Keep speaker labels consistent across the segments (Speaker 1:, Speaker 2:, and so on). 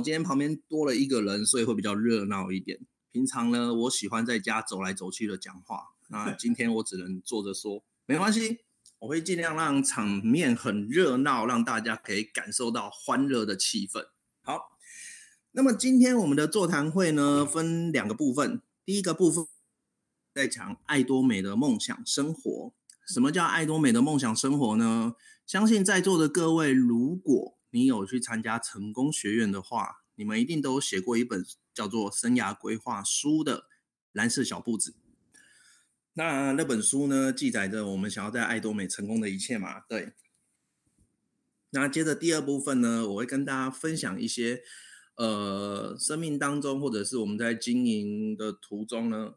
Speaker 1: 我今天旁边多了一个人，所以会比较热闹一点。平常呢，我喜欢在家走来走去的讲话，那今天我只能坐着说，没关系，我会尽量让场面很热闹，让大家可以感受到欢乐的气氛。好，那么今天我们的座谈会呢，分两个部分，第一个部分在讲爱多美的梦想生活。什么叫爱多美的梦想生活呢？相信在座的各位，如果你有去参加成功学院的话，你们一定都写过一本叫做《生涯规划书》的蓝色小簿子。那那本书呢，记载着我们想要在爱多美成功的一切嘛？对。那接着第二部分呢，我会跟大家分享一些，呃，生命当中或者是我们在经营的途中呢，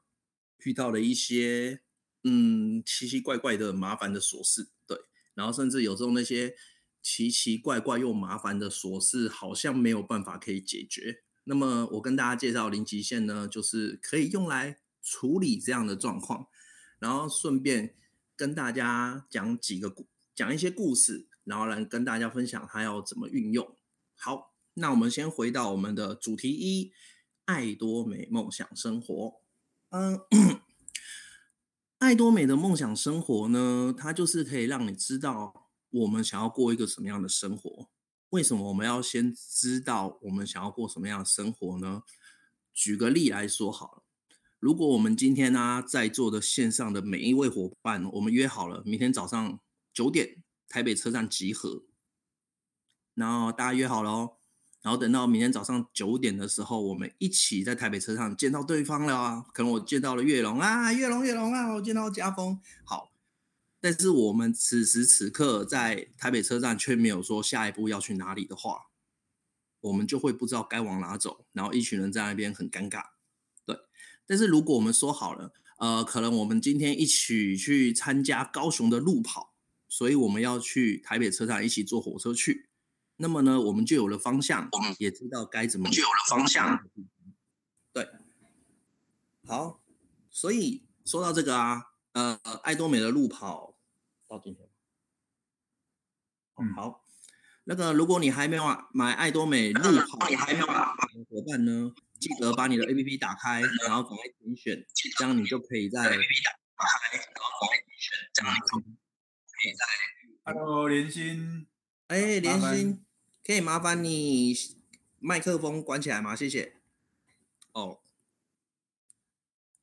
Speaker 1: 遇到了一些嗯奇奇怪怪的麻烦的琐事，对。然后甚至有时候那些。奇奇怪怪又麻烦的琐事，好像没有办法可以解决。那么我跟大家介绍零极限呢，就是可以用来处理这样的状况，然后顺便跟大家讲几个故，讲一些故事，然后来跟大家分享它要怎么运用。好，那我们先回到我们的主题一：爱多美梦想生活。嗯，爱多美的梦想生活呢，它就是可以让你知道。我们想要过一个什么样的生活？为什么我们要先知道我们想要过什么样的生活呢？举个例来说好了，如果我们今天呢、在座的线上的每一位伙伴，我们约好了明天早上九点台北车站集合，然后大家约好了哦，然后等到明天早上九点的时候，我们一起在台北车站见到对方了啊，可能我见到了月龙啊，月龙月龙啊，我见到家峰，好。但是我们此时此刻在台北车站却没有说下一步要去哪里的话，我们就会不知道该往哪走，然后一群人在那边很尴尬。对，但是如果我们说好了，呃，可能我们今天一起去参加高雄的路跑，所以我们要去台北车站一起坐火车去，那么呢，我们就有了方向，我们也知道该怎么就有了方向。对，好，所以说到这个啊，呃，爱多美的路跑。到今天，嗯，好，那个如果你还没有买爱多美路跑，你还没有买的伙伴呢，记得把你的 APP 打开，然后赶快点选，这样你就可以在 APP 打开，然后赶快点选，这样你就可以在。
Speaker 2: Hello，连心，
Speaker 1: 哎，连心，可以麻烦你麦克风关起来吗？谢谢。哦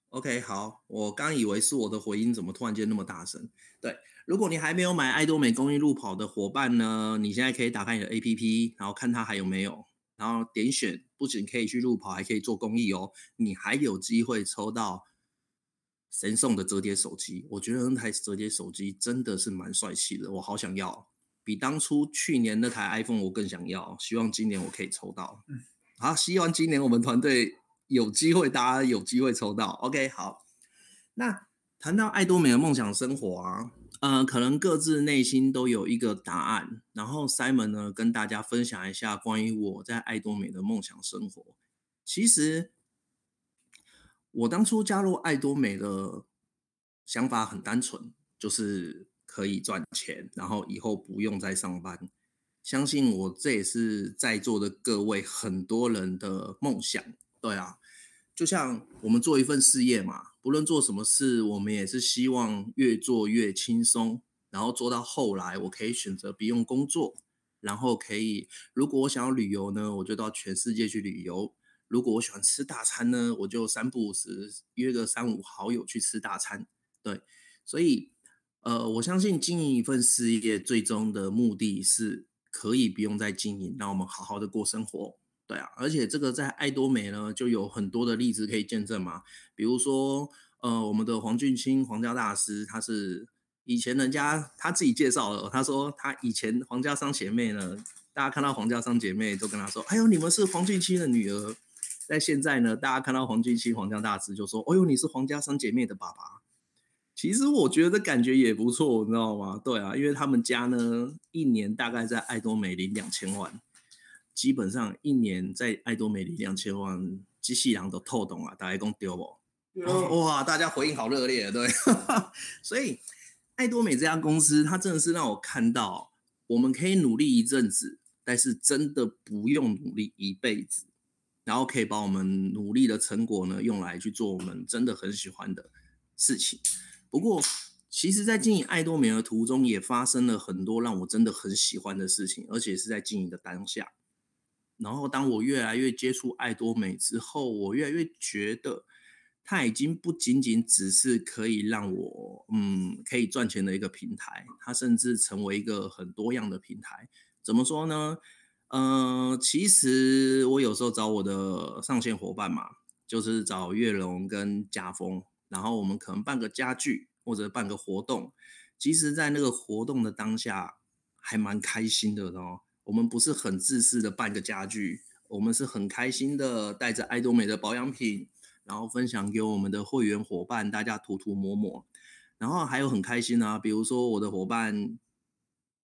Speaker 1: ，OK，好，我刚以为是我的回音，怎么突然间那么大声？对。如果你还没有买爱多美公益路跑的伙伴呢，你现在可以打开你的 APP，然后看它还有没有，然后点选，不仅可以去路跑，还可以做公益哦。你还有机会抽到神送的折叠手机，我觉得那台折叠手机真的是蛮帅气的，我好想要，比当初去年那台 iPhone 我更想要。希望今年我可以抽到。嗯，好，希望今年我们团队有机会，大家有机会抽到。OK，好。那谈到爱多美的梦想生活啊。呃，可能各自内心都有一个答案。然后 Simon 呢，跟大家分享一下关于我在爱多美的梦想生活。其实，我当初加入爱多美的想法很单纯，就是可以赚钱，然后以后不用再上班。相信我，这也是在座的各位很多人的梦想。对啊，就像我们做一份事业嘛。不论做什么事，我们也是希望越做越轻松，然后做到后来，我可以选择不用工作，然后可以，如果我想要旅游呢，我就到全世界去旅游；如果我喜欢吃大餐呢，我就三不五时约个三五好友去吃大餐。对，所以，呃，我相信经营一份事业，最终的目的是可以不用再经营，让我们好好的过生活。对啊，而且这个在爱多美呢，就有很多的例子可以见证嘛。比如说，呃，我们的黄俊清黄家大师，他是以前人家他自己介绍了，他说他以前黄家商姐妹呢，大家看到黄家商姐妹都跟他说：“哎呦，你们是黄俊清的女儿。”在现在呢，大家看到黄俊清黄家大师就说：“哎呦，你是黄家商姐妹的爸爸。”其实我觉得感觉也不错，你知道吗？对啊，因为他们家呢，一年大概在爱多美领两千万。基本上一年在爱多美里两千万，机器人都透懂了，大家讲对不？哇，大家回应好热烈，对。所以爱多美这家公司，它真的是让我看到，我们可以努力一阵子，但是真的不用努力一辈子，然后可以把我们努力的成果呢用来去做我们真的很喜欢的事情。不过，其实，在经营爱多美的途中，也发生了很多让我真的很喜欢的事情，而且是在经营的当下。然后，当我越来越接触爱多美之后，我越来越觉得，它已经不仅仅只是可以让我，嗯，可以赚钱的一个平台，它甚至成为一个很多样的平台。怎么说呢？嗯、其实我有时候找我的上线伙伴嘛，就是找月龙跟家峰，然后我们可能办个家具或者办个活动，其实，在那个活动的当下，还蛮开心的哦。我们不是很自私的办个家具，我们是很开心的带着爱多美的保养品，然后分享给我们的会员伙伴，大家涂涂抹抹，然后还有很开心啊，比如说我的伙伴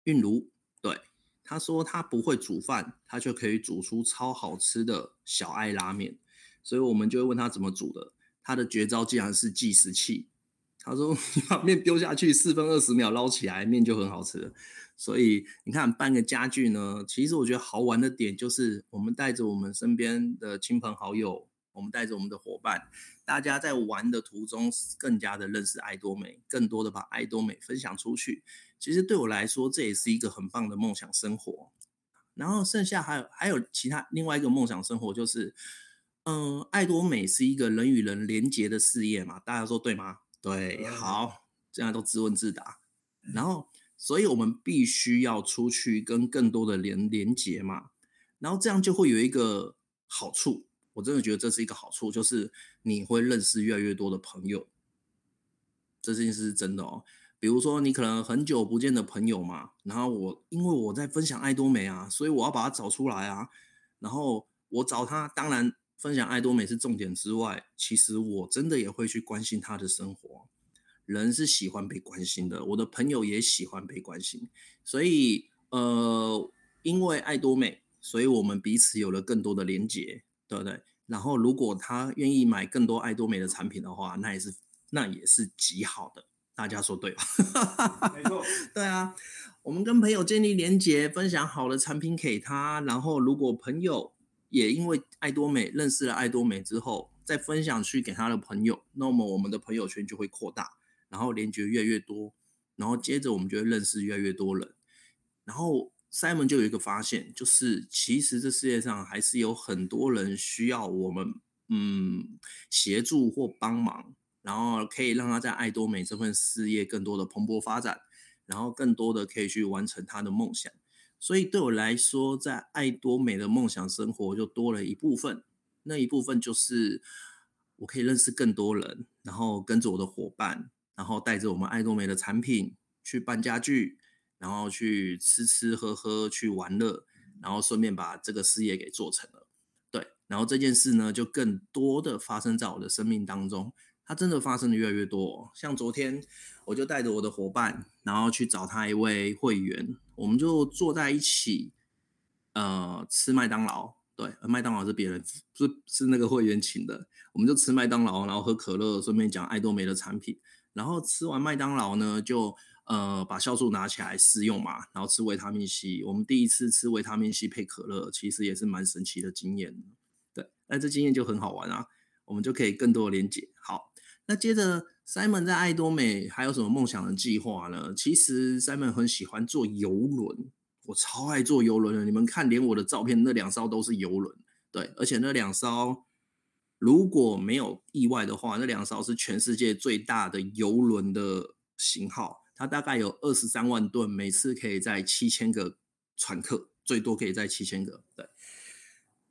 Speaker 1: 韵如，对。他说他不会煮饭，他却可以煮出超好吃的小爱拉面，所以我们就会问他怎么煮的。他的绝招竟然是计时器。他说 你把面丢下去，四分二十秒捞起来，面就很好吃了。所以你看办个家具呢，其实我觉得好玩的点就是我们带着我们身边的亲朋好友，我们带着我们的伙伴，大家在玩的途中更加的认识爱多美，更多的把爱多美分享出去。其实对我来说，这也是一个很棒的梦想生活。然后剩下还有还有其他另外一个梦想生活，就是，嗯，爱多美是一个人与人连结的事业嘛，大家说对吗？对，好，这样都自问自答。然后，所以我们必须要出去跟更多的人连接嘛。然后这样就会有一个好处，我真的觉得这是一个好处，就是你会认识越来越多的朋友。这件事是真的哦。比如说，你可能很久不见的朋友嘛，然后我因为我在分享爱多美啊，所以我要把它找出来啊。然后我找他，当然分享爱多美是重点之外，其实我真的也会去关心他的生活。人是喜欢被关心的，我的朋友也喜欢被关心，所以呃，因为爱多美，所以我们彼此有了更多的连结，对不对？然后如果他愿意买更多爱多美的产品的话，那也是那也是极好的。大家说对吧？没错，对啊，我们跟朋友建立连结，分享好的产品给他，然后如果朋友也因为爱多美认识了爱多美之后，再分享去给他的朋友，那么我们的朋友圈就会扩大，然后连结越来越多，然后接着我们就会认识越来越多人，然后 Simon 就有一个发现，就是其实这世界上还是有很多人需要我们嗯协助或帮忙。然后可以让他在爱多美这份事业更多的蓬勃发展，然后更多的可以去完成他的梦想。所以对我来说，在爱多美的梦想生活就多了一部分，那一部分就是我可以认识更多人，然后跟着我的伙伴，然后带着我们爱多美的产品去办家具，然后去吃吃喝喝，去玩乐，然后顺便把这个事业给做成了。对，然后这件事呢，就更多的发生在我的生命当中。它真的发生的越来越多，像昨天我就带着我的伙伴，然后去找他一位会员，我们就坐在一起，呃，吃麦当劳。对，麦当劳是别人，是是那个会员请的，我们就吃麦当劳，然后喝可乐，顺便讲爱多美的产品。然后吃完麦当劳呢，就呃把酵素拿起来试用嘛，然后吃维他命 C。我们第一次吃维他命 C 配可乐，其实也是蛮神奇的经验。对，那这经验就很好玩啊，我们就可以更多的连接。好。那接着，Simon 在爱多美还有什么梦想的计划呢？其实 Simon 很喜欢坐游轮，我超爱坐游轮的。你们看，连我的照片那两艘都是游轮，对，而且那两艘如果没有意外的话，那两艘是全世界最大的游轮的型号，它大概有二十三万吨，每次可以载七千个船客，最多可以载七千个，对。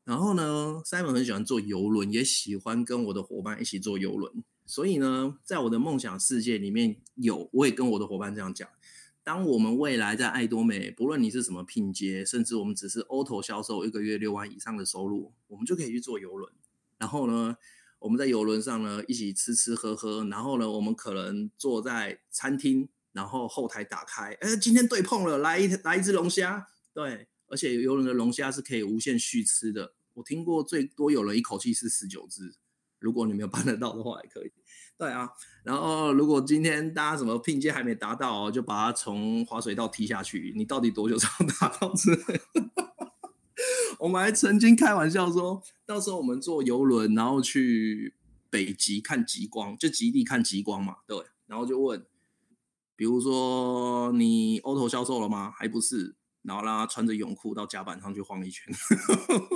Speaker 1: 然后呢，Simon 很喜欢坐游轮，也喜欢跟我的伙伴一起坐游轮。所以呢，在我的梦想世界里面有，我也跟我的伙伴这样讲：当我们未来在爱多美，不论你是什么拼接，甚至我们只是 auto 销售，一个月六万以上的收入，我们就可以去坐游轮。然后呢，我们在游轮上呢，一起吃吃喝喝。然后呢，我们可能坐在餐厅，然后后台打开，哎，今天对碰了，来一来一只龙虾。对，而且游轮的龙虾是可以无限续吃的。我听过最多有人一口气吃十九只。如果你没有 办得到的话，也可以。对啊，然后如果今天大家什么拼接还没达到，就把它从滑水道踢下去。你到底多久才能 达到之类的？我们还曾经开玩笑说，到时候我们坐游轮，然后去北极看极光，就极地看极光嘛，对。然后就问，比如说你 auto 销售了吗？还不是。然后让他穿着泳裤到甲板上去晃一圈。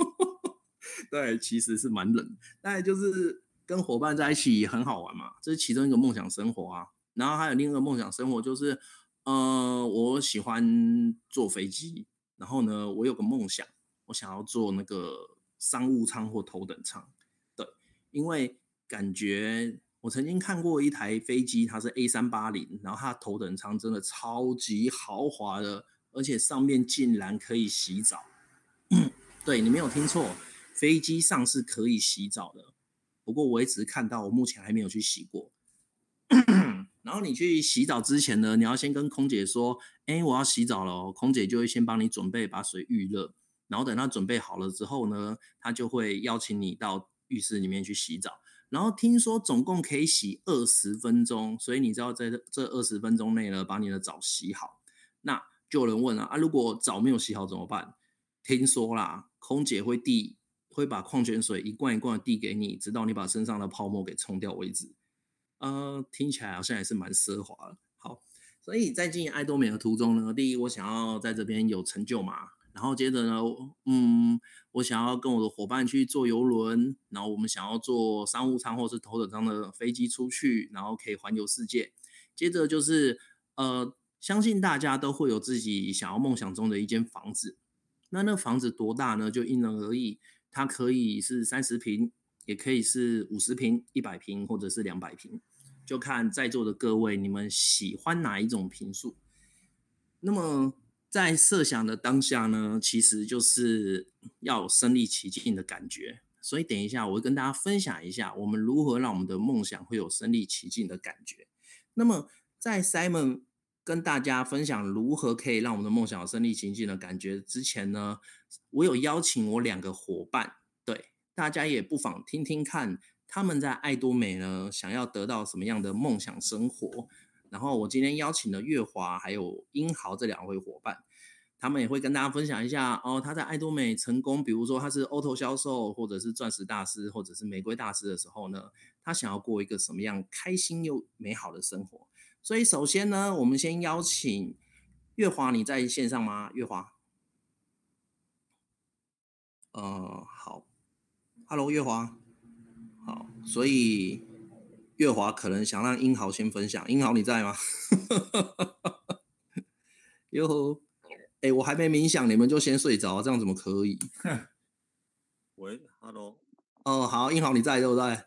Speaker 1: 对，其实是蛮冷，但就是跟伙伴在一起很好玩嘛，这是其中一个梦想生活啊。然后还有另一个梦想生活就是，呃，我喜欢坐飞机，然后呢，我有个梦想。我想要坐那个商务舱或头等舱，对，因为感觉我曾经看过一台飞机，它是 A 三八零，然后它头等舱真的超级豪华的，而且上面竟然可以洗澡。对，你没有听错，飞机上是可以洗澡的。不过我也只是看到，我目前还没有去洗过。然后你去洗澡之前呢，你要先跟空姐说：“哎，我要洗澡了。”空姐就会先帮你准备，把水预热。然后等他准备好了之后呢，他就会邀请你到浴室里面去洗澡。然后听说总共可以洗二十分钟，所以你知道在这二十分钟内呢，把你的澡洗好。那就有人问了啊，如果澡没有洗好怎么办？听说啦，空姐会递，会把矿泉水一罐一罐的递给你，直到你把身上的泡沫给冲掉为止。呃，听起来好像也是蛮奢华的。好，所以在经营爱多美的途中呢，第一，我想要在这边有成就嘛。然后接着呢，嗯，我想要跟我的伙伴去坐游轮，然后我们想要坐商务舱或是头等舱的飞机出去，然后可以环游世界。接着就是，呃，相信大家都会有自己想要梦想中的一间房子。那那房子多大呢？就因人而异，它可以是三十平，也可以是五十平、一百平，或者是两百平，就看在座的各位你们喜欢哪一种平数。那么。在设想的当下呢，其实就是要身临其境的感觉。所以等一下，我会跟大家分享一下，我们如何让我们的梦想会有身临其境的感觉。那么，在 Simon 跟大家分享如何可以让我们的梦想有身临其境的感觉之前呢，我有邀请我两个伙伴，对，大家也不妨听听看，他们在爱多美呢，想要得到什么样的梦想生活。然后我今天邀请了月华还有英豪这两位伙伴，他们也会跟大家分享一下哦，他在爱多美成功，比如说他是 auto 销售，或者是钻石大师，或者是玫瑰大师的时候呢，他想要过一个什么样开心又美好的生活。所以首先呢，我们先邀请月华，你在线上吗？月华，呃，好，Hello，月华，好，所以。月华可能想让英豪先分享，英豪你在吗？哟，哎，我还没冥想，你们就先睡着，这样怎么可以？
Speaker 2: 喂，Hello，
Speaker 1: 哦，好，英豪你在对不对？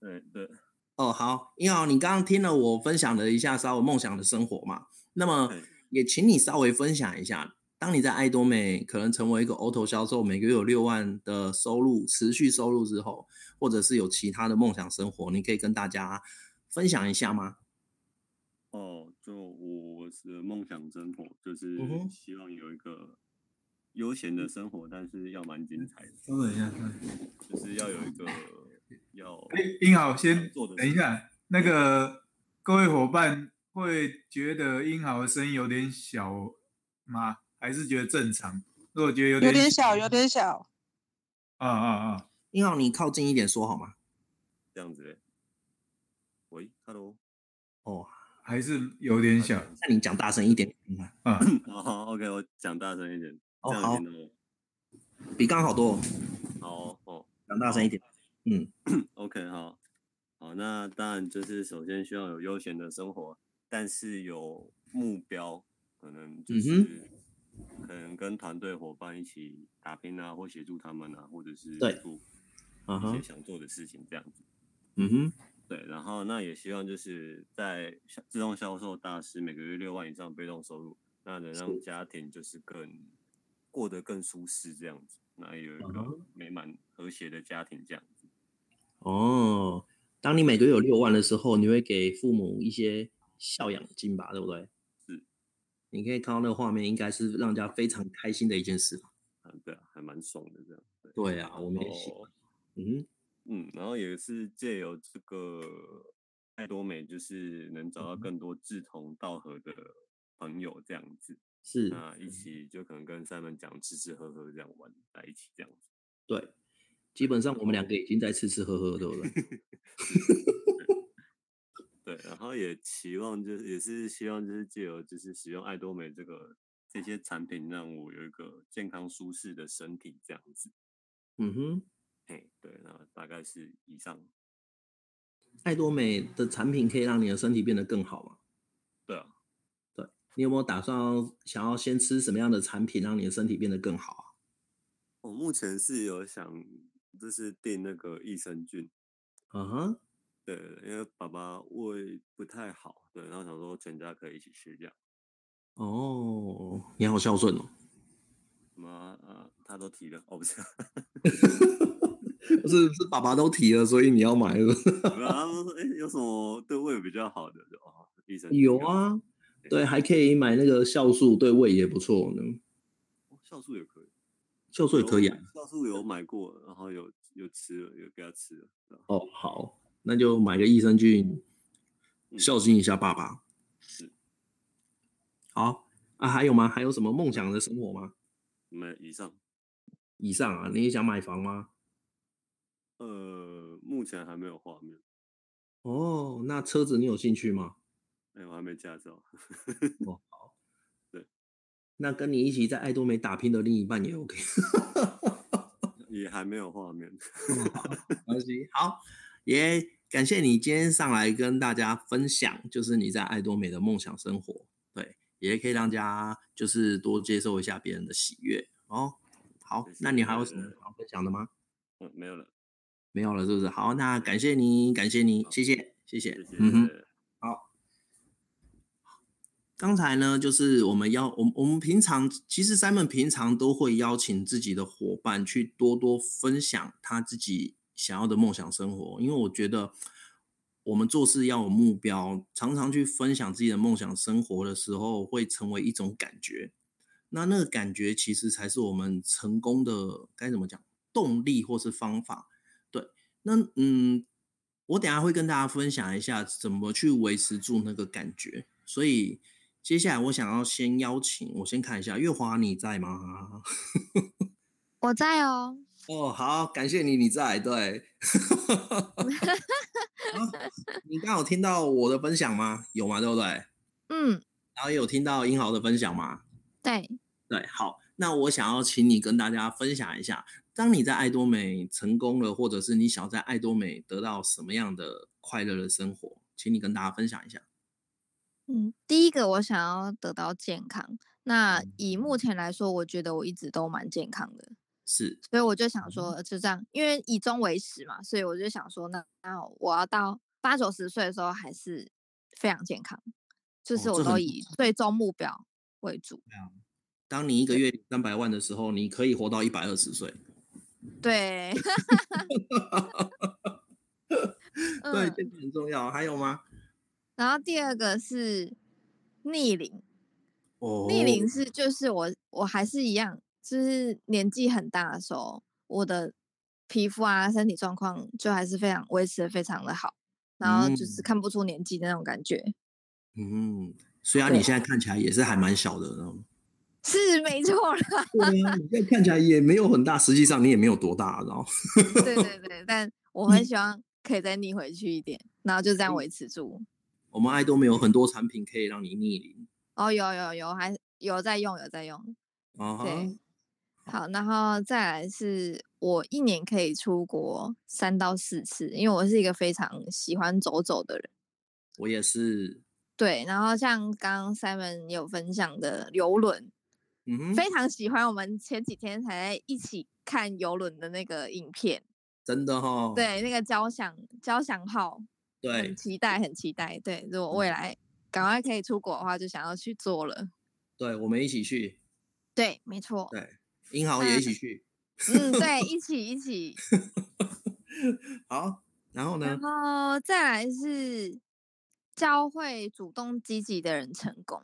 Speaker 2: 对对。
Speaker 1: 哦，好，英豪，你刚刚听了我分享了一下稍微梦想的生活嘛，那么也请你稍微分享一下，当你在爱多美可能成为一个 auto 销售，每个月有六万的收入，持续收入之后。或者是有其他的梦想生活，你可以跟大家分享一下吗？
Speaker 2: 哦，就我的梦想生活，就是希望有一个悠闲的生活，但是要蛮精彩的。
Speaker 3: 稍等一下，
Speaker 2: 就是要有一个 要。
Speaker 3: 哎，英豪，先等一下，那个各位伙伴会觉得英豪的声音有点小吗？还是觉得正常？如果觉得有点
Speaker 4: 有点小，有点小。
Speaker 3: 啊啊啊！
Speaker 1: 英豪，你靠近一点说好吗？
Speaker 2: 这样子嘞。喂，Hello。
Speaker 1: 哦，
Speaker 3: 还是有点小。
Speaker 1: 那你讲大声一点。
Speaker 3: 啊。
Speaker 2: 好，OK，我讲大声一点。
Speaker 1: 哦，好。比刚好多。
Speaker 2: 好哦。
Speaker 1: 讲大声一点。嗯。
Speaker 2: OK，好。好，那当然就是首先需要有悠闲的生活，但是有目标，可能就是。嗯可能跟团队伙伴一起打拼啊，或协助他们啊，或者是做一些想做的事情，这样子。
Speaker 1: 嗯哼，
Speaker 2: 对。然后那也希望就是在自动销售大师每个月六万以上被动收入，那能让家庭就是更过得更舒适这样子，那有一个美满和谐的家庭这样子。
Speaker 1: 哦，当你每个月有六万的时候，你会给父母一些孝养金吧，对不对？你可以看到那个画面，应该是让人家非常开心的一件事吧？
Speaker 2: 嗯，对啊，还蛮爽的这样。
Speaker 1: 对，对啊，我们也喜欢。嗯
Speaker 2: 嗯，然后也是借由这个爱多美，就是能找到更多志同道合的朋友这样子。
Speaker 1: 是
Speaker 2: 那一起就可能跟 Simon 讲吃吃喝喝这样玩在一起这样子。
Speaker 1: 对，基本上我们两个已经在吃吃喝喝，对不对？
Speaker 2: 对，然后也期望就是也是希望就是借由就是使用爱多美这个这些产品，让我有一个健康舒适的身体这样子。
Speaker 1: 嗯哼，
Speaker 2: 嘿，对，那大概是以上。
Speaker 1: 爱多美的产品可以让你的身体变得更好吗？
Speaker 2: 对啊，
Speaker 1: 对，你有没有打算想要先吃什么样的产品，让你的身体变得更好啊？
Speaker 2: 我目前是有想就是订那个益生菌。
Speaker 1: 嗯哼。
Speaker 2: 对，因为爸爸胃不太好，对，然后想说全家可以一起吃这样。
Speaker 1: 哦，你好孝顺哦。
Speaker 2: 什么啊？他都提了，哦 不是，
Speaker 1: 不是是爸爸都提了，所以你要买了。
Speaker 2: 然后 说，哎，有什么对胃比较好的？就哦，医生。
Speaker 1: 有啊，对，还可以买那个酵素，对胃也不错呢。
Speaker 2: 酵素也可以，
Speaker 1: 酵素也可以啊。
Speaker 2: 酵素有买过，然后有有吃了，有给他吃了。
Speaker 1: 哦，好。那就买个益生菌，孝敬一下爸爸。
Speaker 2: 是，
Speaker 1: 好啊，还有吗？还有什么梦想的生活吗？
Speaker 2: 没，以上。
Speaker 1: 以上啊，你也想买房吗？
Speaker 2: 呃，目前还没有画面。
Speaker 1: 哦，那车子你有兴趣吗？
Speaker 2: 哎，我还没驾照。
Speaker 1: 哦，好。
Speaker 2: 对，
Speaker 1: 那跟你一起在爱多美打拼的另一半也 OK。
Speaker 2: 也还没有画面。
Speaker 1: 没关系，好。也、感谢你今天上来跟大家分享，就是你在爱多美的梦想生活，对，也可以让大家就是多接受一下别人的喜悦哦。好，那你还有什么要分享的吗？
Speaker 2: 嗯，没有了，
Speaker 1: 没有了，是不是？好，那感谢你，感谢你，谢谢，谢谢，
Speaker 2: 谢谢，
Speaker 1: 嗯哼，好。刚才呢，就是我们邀我们我们平常其实 Simon 平常都会邀请自己的伙伴去多多分享他自己。想要的梦想生活，因为我觉得我们做事要有目标，常常去分享自己的梦想生活的时候，会成为一种感觉。那那个感觉其实才是我们成功的该怎么讲动力或是方法。对，那嗯，我等下会跟大家分享一下怎么去维持住那个感觉。所以接下来我想要先邀请，我先看一下月华你在吗？
Speaker 4: 我在哦。
Speaker 1: 哦，好，感谢你，你在对。啊、你刚有听到我的分享吗？有吗？对不对？
Speaker 4: 嗯。
Speaker 1: 然后也有听到英豪的分享吗？
Speaker 4: 对。
Speaker 1: 对，好，那我想要请你跟大家分享一下，当你在爱多美成功了，或者是你想要在爱多美得到什么样的快乐的生活，请你跟大家分享一下。
Speaker 4: 嗯，第一个我想要得到健康。那以目前来说，我觉得我一直都蛮健康的。
Speaker 1: 是，
Speaker 4: 所以我就想说，就这样，因为以终为始嘛，所以我就想说，那那我要到八九十岁的时候还是非常健康，就是我都以最终目标为主。
Speaker 1: 哦、当你一个月三百万的时候，你可以活到一百二十岁。
Speaker 4: 对，
Speaker 1: 对，这个很重要。还有吗？
Speaker 4: 然后第二个是逆龄。
Speaker 1: 哦，
Speaker 4: 逆龄是就是我我还是一样。就是年纪很大的时候，我的皮肤啊、身体状况就还是非常维持的非常的好，然后就是看不出年纪的那种感觉。
Speaker 1: 嗯，虽然你现在看起来也是还蛮小的，
Speaker 4: 是没错啦。
Speaker 1: 对啊，你现在看起来也没有很大，实际上你也没有多大，然后。
Speaker 4: 对对对，但我很希望可以再逆回去一点，然后就这样维持住。
Speaker 1: 我们爱多美有很多产品可以让你逆龄。
Speaker 4: 哦，有有有，还有在用，有在用。
Speaker 1: 哦、uh-huh.，
Speaker 4: 对。好，然后再来是我一年可以出国三到四次，因为我是一个非常喜欢走走的人。
Speaker 1: 我也是。
Speaker 4: 对，然后像刚刚 Simon 有分享的游轮，
Speaker 1: 嗯哼，
Speaker 4: 非常喜欢。我们前几天才在一起看游轮的那个影片，
Speaker 1: 真的哈、哦。
Speaker 4: 对，那个交响交响号，
Speaker 1: 对，
Speaker 4: 很期待，很期待。对，如果未来赶快可以出国的话，就想要去做了。
Speaker 1: 对，我们一起去。
Speaker 4: 对，没错。
Speaker 1: 对。英豪也一起去，
Speaker 4: 嗯，对，一起一起。
Speaker 1: 好，然后呢？
Speaker 4: 然后再来是教会主动积极的人成功。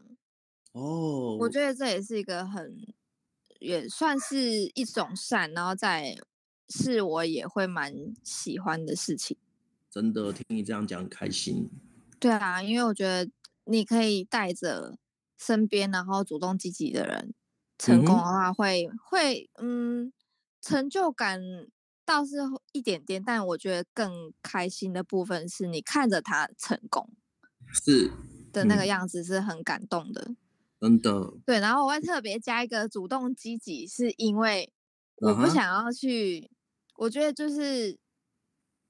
Speaker 1: 哦，
Speaker 4: 我觉得这也是一个很，也算是一种善，然后再是我也会蛮喜欢的事情。
Speaker 1: 真的听你这样讲，开心。
Speaker 4: 对啊，因为我觉得你可以带着身边然后主动积极的人成功的话会，会、嗯、会嗯，成就感倒是一点点，但我觉得更开心的部分是你看着他成功，
Speaker 1: 是
Speaker 4: 的那个样子是很感动的，
Speaker 1: 真的。
Speaker 4: 对，然后我会特别加一个主动积极，是因为我不想要去，uh -huh. 我觉得就是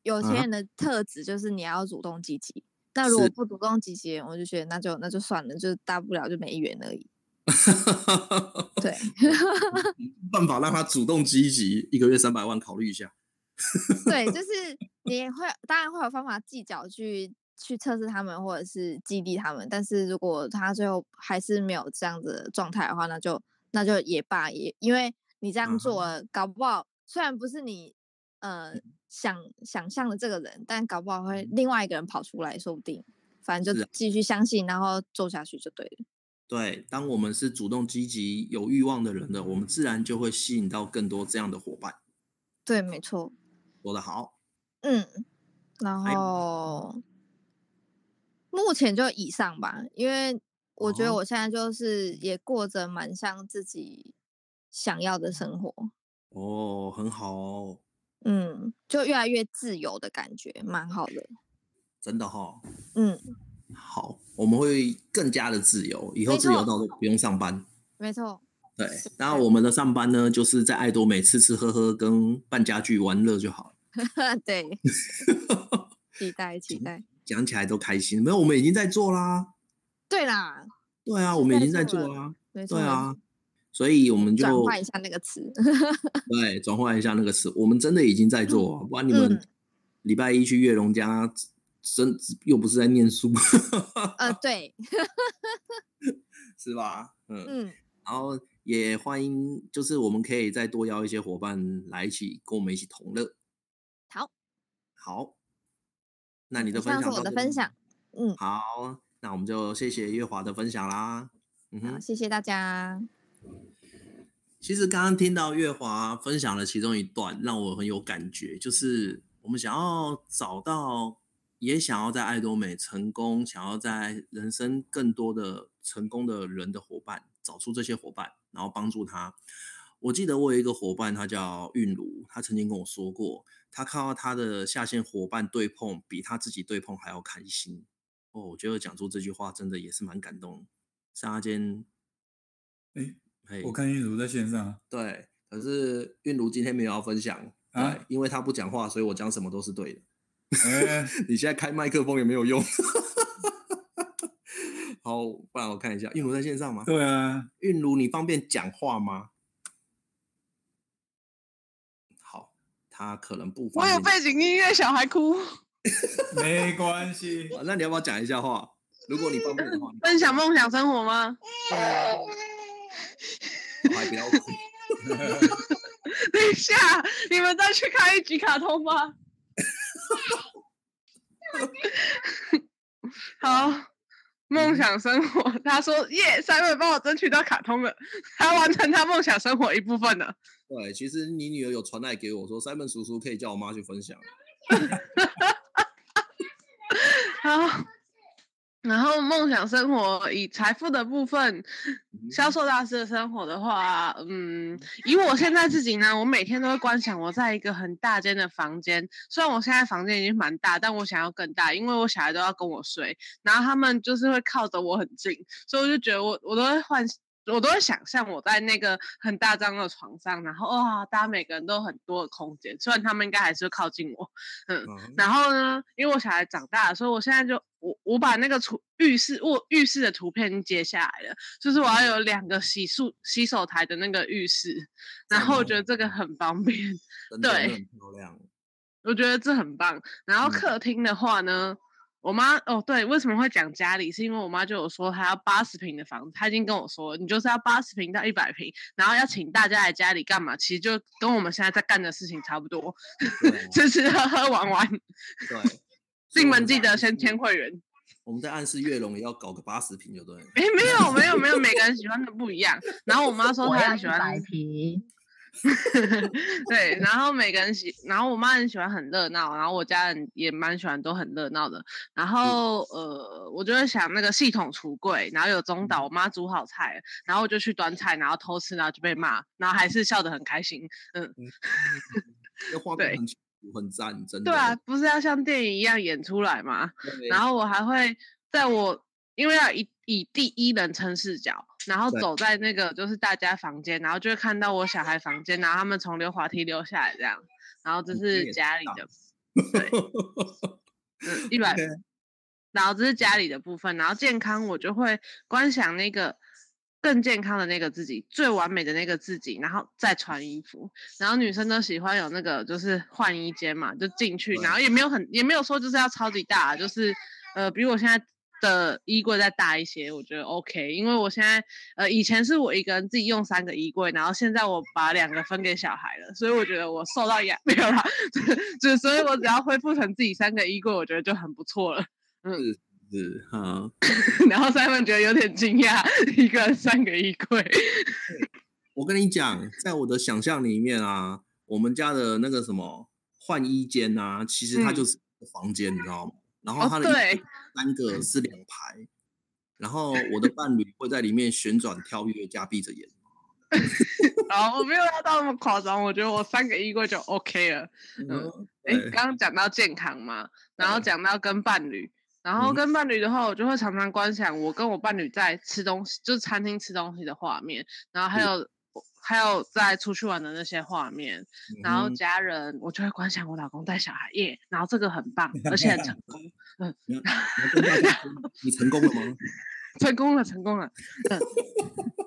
Speaker 4: 有钱人的特质就是你要主动积极。那如果不主动积极，我就觉得那就那就算了，就大不了就没缘而已。对，
Speaker 1: 办法让他主动积极，一个月三百万，考虑一下。
Speaker 4: 对，就是你会当然会有方法计较去去测试他们，或者是激励他们。但是如果他最后还是没有这样子的状态的话，那就那就也罢也，因为你这样做了，搞不好虽然不是你呃。想想象的这个人，但搞不好会另外一个人跑出来，说不定。反正就继续相信，然后做下去就对了。
Speaker 1: 对，当我们是主动积极、有欲望的人的，我们自然就会吸引到更多这样的伙伴。
Speaker 4: 对，没错。
Speaker 1: 说得好。
Speaker 4: 嗯，然后目前就以上吧，因为我觉得我现在就是也过着蛮像自己想要的生活。
Speaker 1: 哦，很好哦。
Speaker 4: 嗯，就越来越自由的感觉，蛮好的。
Speaker 1: 真的哈、哦。
Speaker 4: 嗯，
Speaker 1: 好，我们会更加的自由，以后自由到都不用上班。
Speaker 4: 没错。
Speaker 1: 对，然后我们的上班呢，就是在爱多美吃吃喝喝跟办家具玩乐就好了。
Speaker 4: 对。期待期待。
Speaker 1: 讲起来都开心，没有，我们已经在做啦。
Speaker 4: 对啦。
Speaker 1: 对啊，我们已经在做啦。没错。对啊。所以我们就
Speaker 4: 转换一下那个词，
Speaker 1: 对，转换一下那个词。我们真的已经在做，嗯、不然你们礼拜一去月龙家，真又不是在念书。
Speaker 4: 呃，对，
Speaker 1: 是吧？嗯嗯。然后也欢迎，就是我们可以再多邀一些伙伴来一起跟我们一起同乐。
Speaker 4: 好，
Speaker 1: 好。那你的分享，
Speaker 4: 是我的分享。嗯，
Speaker 1: 好，那我们就谢谢月华的分享啦。嗯哼，
Speaker 4: 好，谢谢大家。
Speaker 1: 其实刚刚听到月华分享的其中一段，让我很有感觉，就是我们想要找到，也想要在爱多美成功，想要在人生更多的成功的人的伙伴，找出这些伙伴，然后帮助他。我记得我有一个伙伴，他叫韵如，他曾经跟我说过，他看到他的下线伙伴对碰，比他自己对碰还要开心。哦，我觉得讲出这句话真的也是蛮感动。刹那间，
Speaker 3: 哎。我看韵如在线上，
Speaker 1: 对，可是韵如今天没有要分享，啊、对，因为他不讲话，所以我讲什么都是对的。欸、你现在开麦克风也没有用。好，不然我看一下，韵如在线上吗？
Speaker 3: 对啊，
Speaker 1: 韵如，你方便讲话吗？好，他可能不方便。
Speaker 5: 我有背景音乐，小孩哭。
Speaker 3: 没关系，
Speaker 1: 那你要不要讲一下话？如果你方便的话，
Speaker 5: 分享梦想生活吗？
Speaker 1: 我还不要哭。
Speaker 5: 等一下，你们再去看一集卡通吧。好，梦想生活。他说：“耶，三位帮我争取到卡通了，他完成他梦想生活一部分了。”
Speaker 1: 对，其实你女儿有传来给我说，Simon 叔叔可以叫我妈去分享。
Speaker 5: 好。然后梦想生活以财富的部分，销售大师的生活的话，嗯，以我现在自己呢，我每天都会观想我在一个很大间的房间，虽然我现在房间已经蛮大，但我想要更大，因为我小孩都要跟我睡，然后他们就是会靠着我很近，所以我就觉得我我都会幻。我都会想象我在那个很大张的床上，然后哇，大家每个人都有很多的空间，虽然他们应该还是会靠近我，嗯，嗯，然。后呢，因为我小孩长大了，所以我现在就我我把那个厨浴室卧浴室的图片接下来了，就是我要有两个洗漱洗手台的那个浴室，然后我觉得这个很方便，对，很。漂亮，我觉得这很棒。然后客厅的话呢？嗯我妈哦，对，为什么会讲家里？是因为我妈就有说她要八十平的房子，她已经跟我说，你就是要八十平到一百平，然后要请大家来家里干嘛？其实就跟我们现在在干的事情差不多，吃吃喝喝玩玩。
Speaker 1: 对，
Speaker 5: 进门记得先签会员。
Speaker 1: 我们在暗示月龙也要搞个八十平，就对。
Speaker 5: 哎，没有没有没有，每个人喜欢的不一样。然后我妈 说她要喜欢
Speaker 4: 百坪。
Speaker 5: 对，然后每个人喜，然后我妈很喜欢很热闹，然后我家人也蛮喜欢都很热闹的。然后、嗯、呃，我就会想那个系统橱柜，然后有中岛，我妈煮好菜，然后我就去端菜，然后偷吃，然后就被骂，然后还是笑得很开心。嗯，嗯
Speaker 1: 对，很赞，真的。
Speaker 5: 对啊，不是要像电影一样演出来嘛？然后我还会在我。因为要以以第一人称视角，然后走在那个就是大家房间，然后就会看到我小孩房间，然后他们从溜滑梯溜下来这样，然后这是家里的，对，嗯，一百 分，然后这是家里的部分，然后健康我就会观想那个更健康的那个自己，最完美的那个自己，然后再穿衣服，然后女生都喜欢有那个就是换衣间嘛，就进去，然后也没有很也没有说就是要超级大，就是呃，比如我现在。的衣柜再大一些，我觉得 OK，因为我现在呃以前是我一个人自己用三个衣柜，然后现在我把两个分给小孩了，所以我觉得我受到压没有啦，就所以我只要恢复成自己三个衣柜，我觉得就很不错了。嗯，
Speaker 1: 是是好。
Speaker 5: 然后 Simon 觉得有点惊讶，一个人三个衣柜。
Speaker 1: 我跟你讲，在我的想象里面啊，我们家的那个什么换衣间啊，其实它就是房间，嗯、你知道吗？然后它的三个是两排，哦、然后我的伴侣会在里面旋转跳跃加闭着眼。
Speaker 5: 然后，我没有要到那么夸张，我觉得我三个衣柜就 OK 了。嗯，哎、嗯，刚刚讲到健康嘛，然后讲到跟伴侣，然后跟伴侣的话，我就会常常观想我跟我伴侣在吃东西，就是餐厅吃东西的画面，然后还有。还有在出去玩的那些画面，嗯、然后家人，我就会观想我老公带小孩耶，然后这个很棒，而且很成功。嗯，
Speaker 1: 你成功了吗？
Speaker 5: 成功了，成功了。嗯，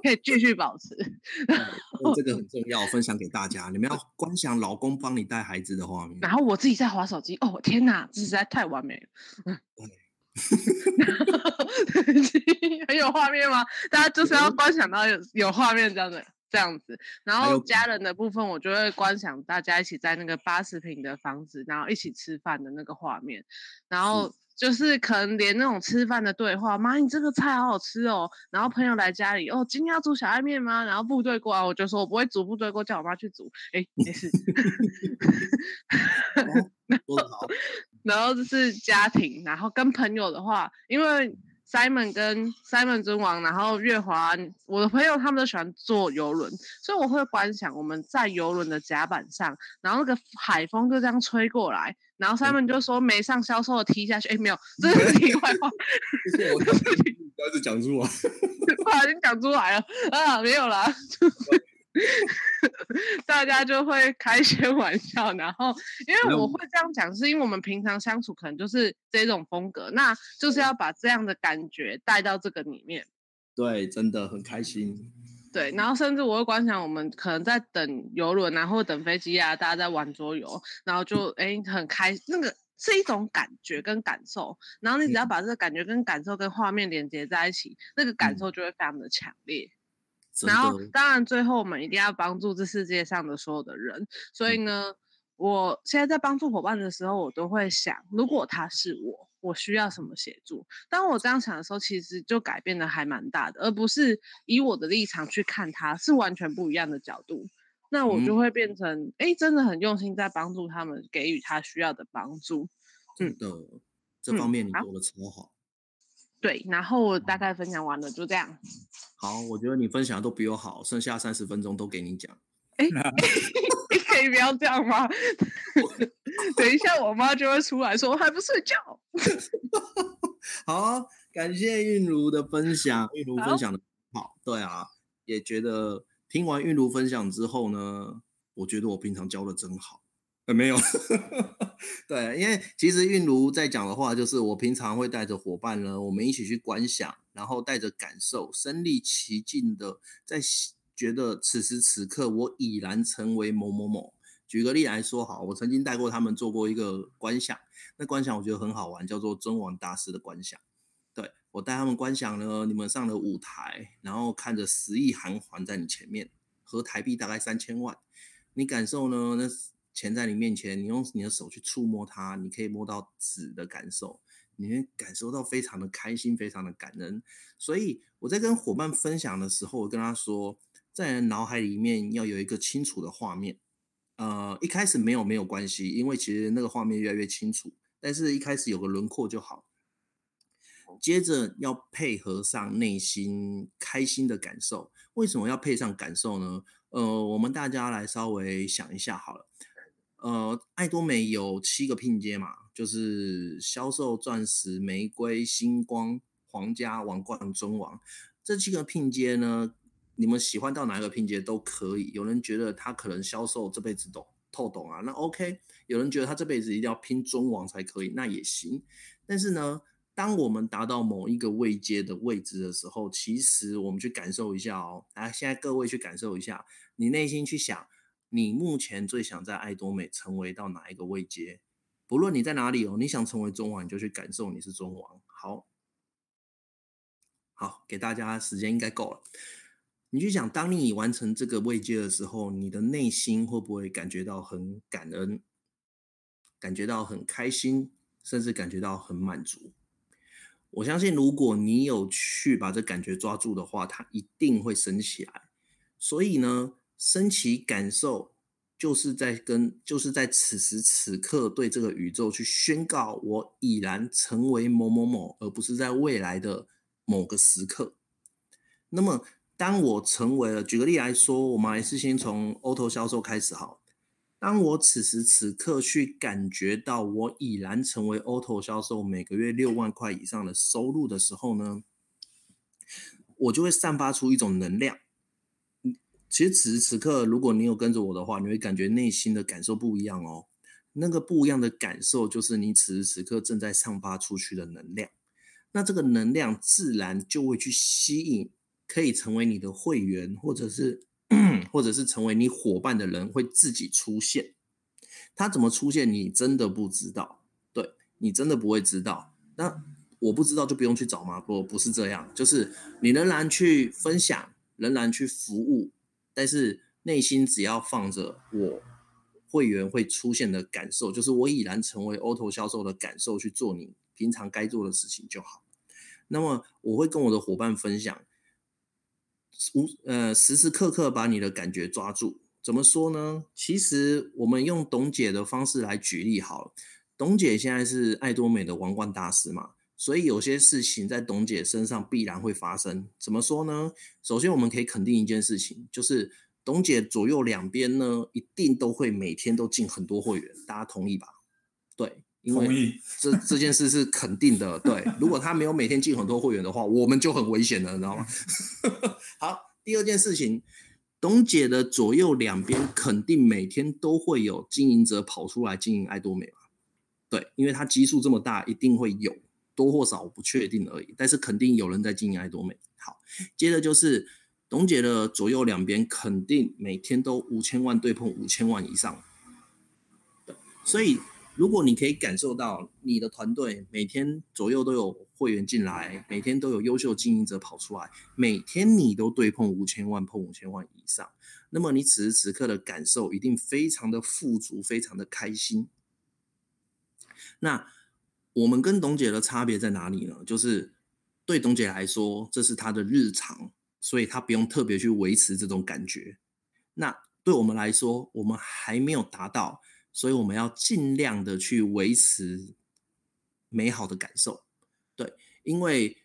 Speaker 5: 可以继续保持。
Speaker 1: 这个很重要，分享给大家。你们要观想老公帮你带孩子的画面，
Speaker 5: 然后我自己在滑手机。哦，天哪，这实在太完美了。嗯，很有画面吗？大家就是要观想到有有画面这样的。这样子，然后家人的部分，我就会观想大家一起在那个八十平的房子，然后一起吃饭的那个画面，然后就是可能连那种吃饭的对话，妈，你这个菜好好吃哦。然后朋友来家里，哦，今天要煮小爱面吗？然后部队过来，我就说我不会煮，部队过叫我妈去煮。哎，没事。然后就是家庭，然后跟朋友的话，因为。Simon 跟 Simon 尊王，然后月华，我的朋友他们都喜欢坐游轮，所以我会观想我们在游轮的甲板上，然后那个海风就这样吹过来，然后 Simon 就说没上销售的踢下去，哎，没有，这是题外话，
Speaker 1: 不是我开始讲出来，
Speaker 5: 不好意思讲出来了啊，没有啦。大家就会开些 玩笑，然后因为我会这样讲，是因为我们平常相处可能就是这种风格，那就是要把这样的感觉带到这个里面。
Speaker 1: 对，真的很开心。
Speaker 5: 对，然后甚至我会观想我们可能在等游轮啊，或等飞机啊，大家在玩桌游，然后就哎很开，那个是一种感觉跟感受，然后你只要把这个感觉跟感受跟画面连接在一起，那个感受就会非常的强烈。然后，当然，最后我们一定要帮助这世界上的所有的人。所以呢，我现在在帮助伙伴的时候，我都会想，如果他是我，我需要什么协助？当我这样想的时候，其实就改变的还蛮大的，而不是以我的立场去看他，是完全不一样的角度。那我就会变成，哎、嗯，真的很用心在帮助他们，给予他需要的帮助。
Speaker 1: 嗯的，这方面你做的超好。
Speaker 5: 对，然后我大概分享完了，就这样。
Speaker 1: 好，我觉得你分享的都比我好，剩下三十分钟都给你讲。
Speaker 5: 哎，你 可以不要这样吗？等一下我妈就会出来说，还不睡觉。
Speaker 1: 好，感谢韵如的分享，韵如分享的好，好。对啊，也觉得听完韵如分享之后呢，我觉得我平常教的真好。呃，没有，对，因为其实韵如在讲的话，就是我平常会带着伙伴呢，我们一起去观想，然后带着感受，身历其境的，在觉得此时此刻我已然成为某某某。举个例来说，好，我曾经带过他们做过一个观想，那观想我觉得很好玩，叫做尊王大师的观想。对，我带他们观想呢，你们上了舞台，然后看着十亿韩环在你前面，合台币大概三千万，你感受呢？那钱在你面前，你用你的手去触摸它，你可以摸到纸的感受，你会感受到非常的开心，非常的感恩。所以我在跟伙伴分享的时候，我跟他说，在脑海里面要有一个清楚的画面。呃，一开始没有没有关系，因为其实那个画面越来越清楚，但是一开始有个轮廓就好。接着要配合上内心开心的感受，为什么要配上感受呢？呃，我们大家来稍微想一下好了。呃，爱多美有七个拼接嘛，就是销售、钻石、玫瑰、星光、皇家、王冠、尊王这七个拼接呢。你们喜欢到哪一个拼接都可以。有人觉得他可能销售这辈子都透懂啊，那 OK。有人觉得他这辈子一定要拼尊王才可以，那也行。但是呢，当我们达到某一个位阶的位置的时候，其实我们去感受一下哦。来，现在各位去感受一下，你内心去想，你目前最想在爱多美成为到哪一个位阶？不论你在哪里哦，你想成为中王，你就去感受你是中王。好，好，给大家时间应该够了。你去想，当你完成这个位阶的时候，你的内心会不会感觉到很感恩，感觉到很开心，甚至感觉到很满足？我相信，如果你有去把这感觉抓住的话，它一定会升起来。所以呢，升起感受，就是在跟，就是在此时此刻对这个宇宙去宣告，我已然成为某某某，而不是在未来的某个时刻。那么。当我成为了，举个例来说，我们还是先从 auto 销售开始好。当我此时此刻去感觉到我已然成为 auto 销售每个月六万块以上的收入的时候呢，我就会散发出一种能量。其实此时此刻，如果你有跟着我的话，你会感觉内心的感受不一样哦。那个不一样的感受，就是你此时此刻正在散发出去的能量。那这个能量自然就会去吸引。可以成为你的会员，或者是，或者是成为你伙伴的人会自己出现。他怎么出现，你真的不知道。对，你真的不会知道。那我不知道就不用去找吗？不，不是这样。就是你仍然去分享，仍然去服务，但是内心只要放着我会员会出现的感受，就是我已然成为 auto 销售的感受，去做你平常该做的事情就好。那么我会跟我的伙伴分享。无呃，时时刻刻把你的感觉抓住。怎么说呢？其实我们用董姐的方式来举例好了。董姐现在是爱多美的王冠大师嘛，所以有些事情在董姐身上必然会发生。怎么说呢？首先我们可以肯定一件事情，就是董姐左右两边呢，一定都会每天都进很多会员，大家同意吧？对。因为这这件事是肯定的，对。如果她没有每天进很多会员的话，我们就很危险了，你知道吗？好，第二件事情，董姐的左右两边肯定每天都会有经营者跑出来经营爱多美嘛？对，因为他基数这么大，一定会有多或少我不确定而已，但是肯定有人在经营艾多美。好，接着就是董姐的左右两边肯定每天都五千万对碰五千万以上，所以。如果你可以感受到你的团队每天左右都有会员进来，每天都有优秀经营者跑出来，每天你都对碰五千万，碰五千万以上，那么你此时此刻的感受一定非常的富足，非常的开心。那我们跟董姐的差别在哪里呢？就是对董姐来说，这是她的日常，所以她不用特别去维持这种感觉。那对我们来说，我们还没有达到。所以我们要尽量的去维持美好的感受，对，因为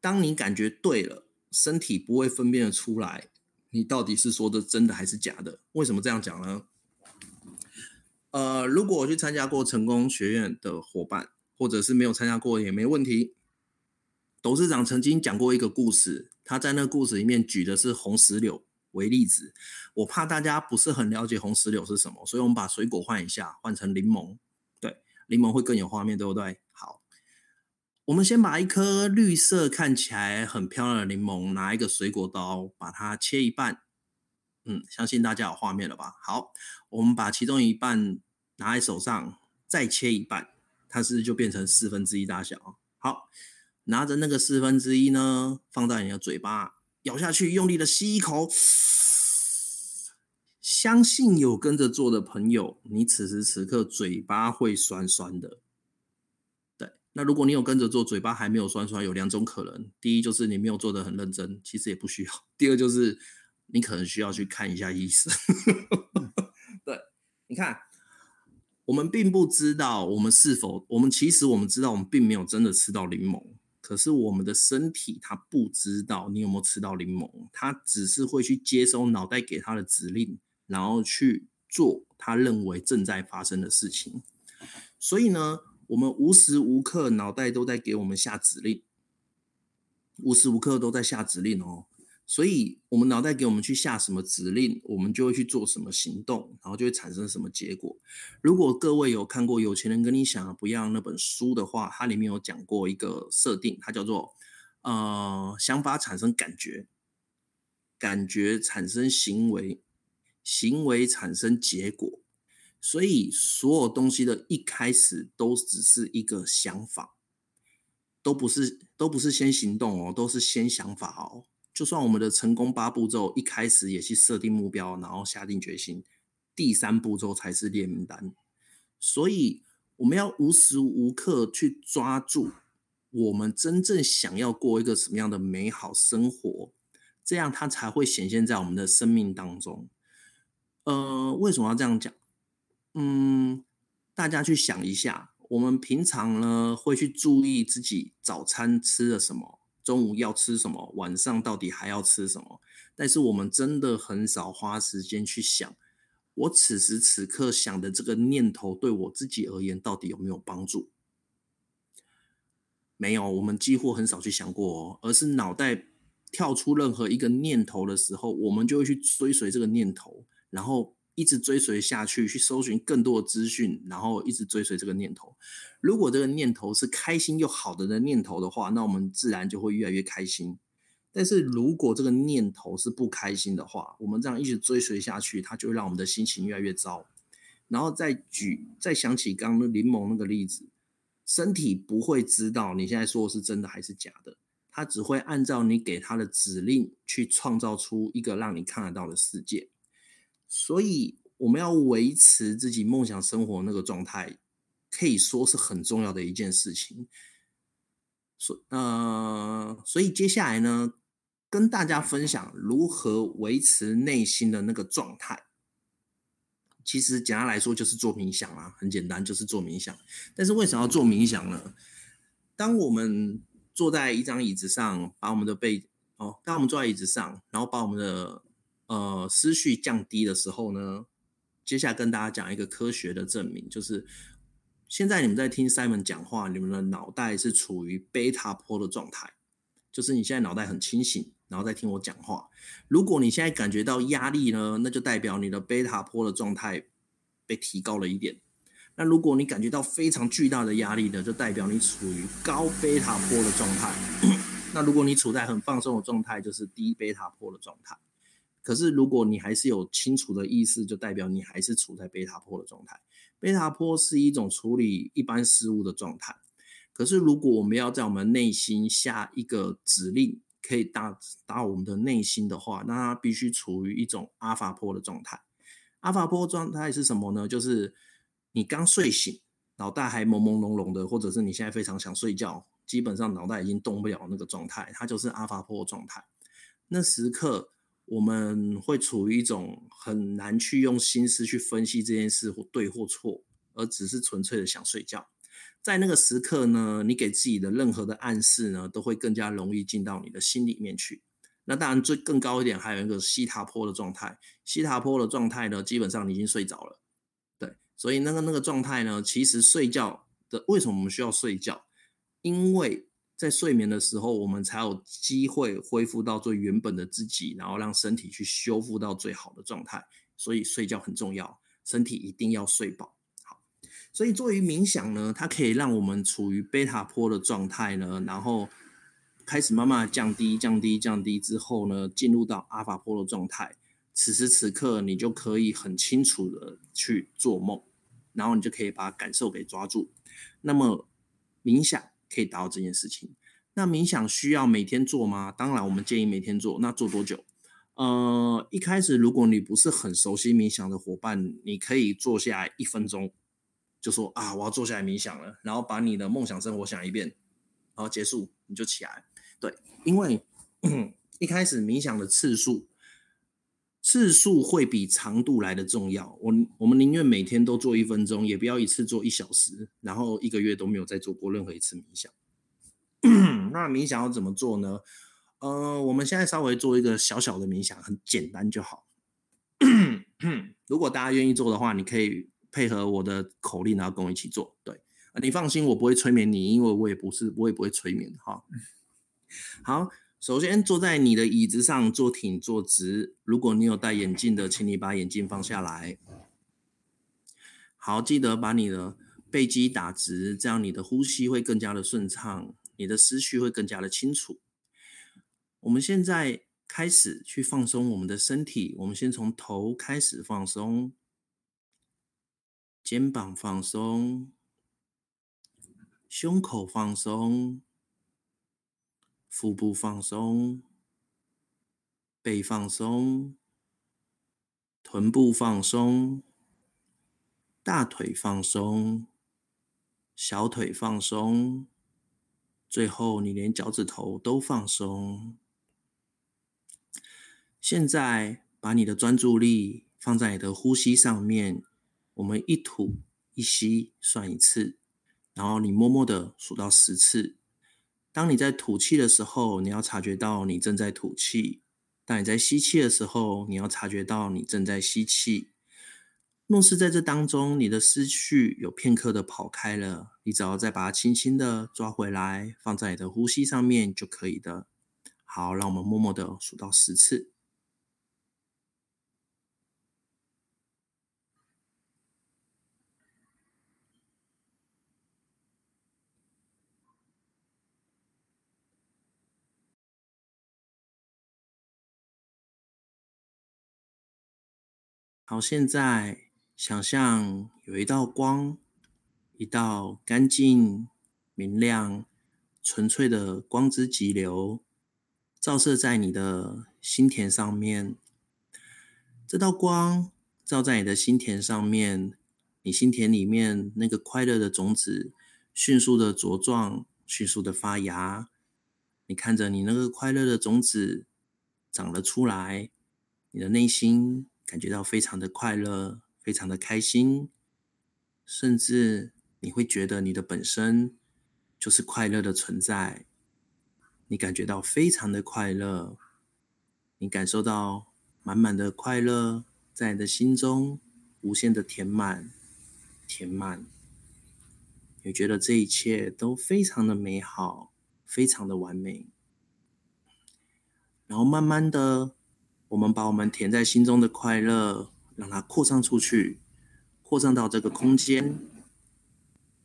Speaker 1: 当你感觉对了，身体不会分辨得出来你到底是说的真的还是假的。为什么这样讲呢？呃，如果我去参加过成功学院的伙伴，或者是没有参加过也没问题。董事长曾经讲过一个故事，他在那个故事里面举的是红石榴。为例子，我怕大家不是很了解红石榴是什么，所以我们把水果换一下，换成柠檬。对，柠檬会更有画面，对不对？好，我们先把一颗绿色看起来很漂亮的柠檬，拿一个水果刀把它切一半。嗯，相信大家有画面了吧？好，我们把其中一半拿在手上，再切一半，它是就变成四分之一大小？好，拿着那个四分之一呢，放在你的嘴巴。咬下去，用力的吸一口，相信有跟着做的朋友，你此时此刻嘴巴会酸酸的。对，那如果你有跟着做，嘴巴还没有酸酸，有两种可能：第一就是你没有做得很认真，其实也不需要；第二就是你可能需要去看一下医生。对，你看，我们并不知道我们是否，我们其实我们知道我们并没有真的吃到柠檬，可是我们的身体它不知道你有没有吃到柠檬，它只是会去接收脑袋给它的指令，然后去做他认为正在发生的事情。所以呢，我们无时无刻脑袋都在给我们下指令，无时无刻都在下指令哦。所以，我们脑袋给我们去下什么指令，我们就会去做什么行动，然后就会产生什么结果。如果各位有看过《有钱人跟你想的不一样》那本书的话，它里面有讲过一个设定，它叫做呃，想法产生感觉，感觉产生行为，行为产生结果。所以，所有东西的一开始都只是一个想法，都不是都不是先行动哦，都是先想法哦。就算我们的成功八步骤一开始也是设定目标，然后下定决心，第三步骤才是列名单。所以我们要无时无刻去抓住我们真正想要过一个什么样的美好生活，这样它才会显现在我们的生命当中。呃，为什么要这样讲？嗯，大家去想一下，我们平常呢会去注意自己早餐吃了什么。中午要吃什么？晚上到底还要吃什么？但是我们真的很少花时间去想，我此时此刻想的这个念头对我自己而言到底有没有帮助？没有，我们几乎很少去想过哦，而是脑袋跳出任何一个念头的时候，我们就会去追随这个念头，然后。一直追随下去，去搜寻更多的资讯，然后一直追随这个念头。如果这个念头是开心又好的的念头的话，那我们自然就会越来越开心。但是如果这个念头是不开心的话，我们这样一直追随下去，它就会让我们的心情越来越糟。然后再举，再想起刚刚柠檬那个例子，身体不会知道你现在说的是真的还是假的，它只会按照你给它的指令去创造出一个让你看得到的世界。所以，我们要维持自己梦想生活那个状态，可以说是很重要的一件事情。所呃，所以接下来呢，跟大家分享如何维持内心的那个状态。其实简单来说，就是做冥想啦，很简单，就是做冥想。但是为什么要做冥想呢？当我们坐在一张椅子上，把我们的背哦，当我们坐在椅子上，然后把我们的呃，思绪降低的时候呢，接下来跟大家讲一个科学的证明，就是现在你们在听 Simon 讲话，你们的脑袋是处于贝塔波的状态，就是你现在脑袋很清醒，然后在听我讲话。如果你现在感觉到压力呢，那就代表你的贝塔波的状态被提高了一点。那如果你感觉到非常巨大的压力呢，就代表你处于高贝塔波的状态。那如果你处在很放松的状态，就是低贝塔波的状态。可是，如果你还是有清楚的意识，就代表你还是处在贝塔波的状态。贝塔波是一种处理一般事物的状态。可是，如果我们要在我们内心下一个指令，可以打打我们的内心的话，那它必须处于一种阿法波的状态。阿法波状态是什么呢？就是你刚睡醒，脑袋还朦朦胧胧的，或者是你现在非常想睡觉，基本上脑袋已经动不了那个状态，它就是阿法波状态。那时刻。我们会处于一种很难去用心思去分析这件事或对或错，而只是纯粹的想睡觉。在那个时刻呢，你给自己的任何的暗示呢，都会更加容易进到你的心里面去。那当然，最更高一点还有一个西塔波的状态。西塔波的状态呢，基本上你已经睡着了。对，所以那个那个状态呢，其实睡觉的为什么我们需要睡觉？因为在睡眠的时候，我们才有机会恢复到最原本的自己，然后让身体去修复到最好的状态。所以睡觉很重要，身体一定要睡饱。好，所以作为冥想呢，它可以让我们处于贝塔波的状态呢，然后开始慢慢降低、降低、降低之后呢，进入到阿法波的状态。此时此刻，你就可以很清楚的去做梦，然后你就可以把感受给抓住。那么冥想。可以达到这件事情。那冥想需要每天做吗？当然，我们建议每天做。那做多久？呃，一开始如果你不是很熟悉冥想的伙伴，你可以坐下来一分钟，就说啊，我要坐下来冥想了，然后把你的梦想生活想一遍，然后结束你就起来。对，因为 一开始冥想的次数次数会比长度来的重要。我我们宁愿每天都做一分钟，也不要一次做一小时，然后一个月都没有再做过任何一次冥想。那冥想要怎么做呢？呃，我们现在稍微做一个小小的冥想，很简单就好。如果大家愿意做的话，你可以配合我的口令，然后跟我一起做。对，你放心，我不会催眠你，因为我也不是，我也不会催眠。哈，好，首先坐在你的椅子上，坐挺坐直。如果你有戴眼镜的，请你把眼镜放下来。好，记得把你的背肌打直，这样你的呼吸会更加的顺畅，你的思绪会更加的清楚。我们现在开始去放松我们的身体。我们先从头开始放松，肩膀放松，胸口放松，腹部放松，背放松，臀部放松，大腿放松，小腿放松，最后你连脚趾头都放松。现在把你的专注力放在你的呼吸上面，我们一吐一吸算一次，然后你默默的数到十次。当你在吐气的时候，你要察觉到你正在吐气；当你在吸气的时候，你要察觉到你正在吸气。若是在这当中你的思绪有片刻的跑开了，你只要再把它轻轻的抓回来，放在你的呼吸上面就可以的。好，让我们默默的数到十次。好，现在想象有一道光，一道干净、明亮、纯粹的光之急流，照射在你的心田上面。这道光照在你的心田上面，你心田里面那个快乐的种子迅速的茁壮，迅速的发芽。你看着你那个快乐的种子长了出来，你的内心。感觉到非常的快乐，非常的开心，甚至你会觉得你的本身就是快乐的存在。你感觉到非常的快乐，你感受到满满的快乐在你的心中无限的填满，填满。你觉得这一切都非常的美好，非常的完美，然后慢慢的。我们把我们填在心中的快乐，让它扩张出去，扩张到这个空间，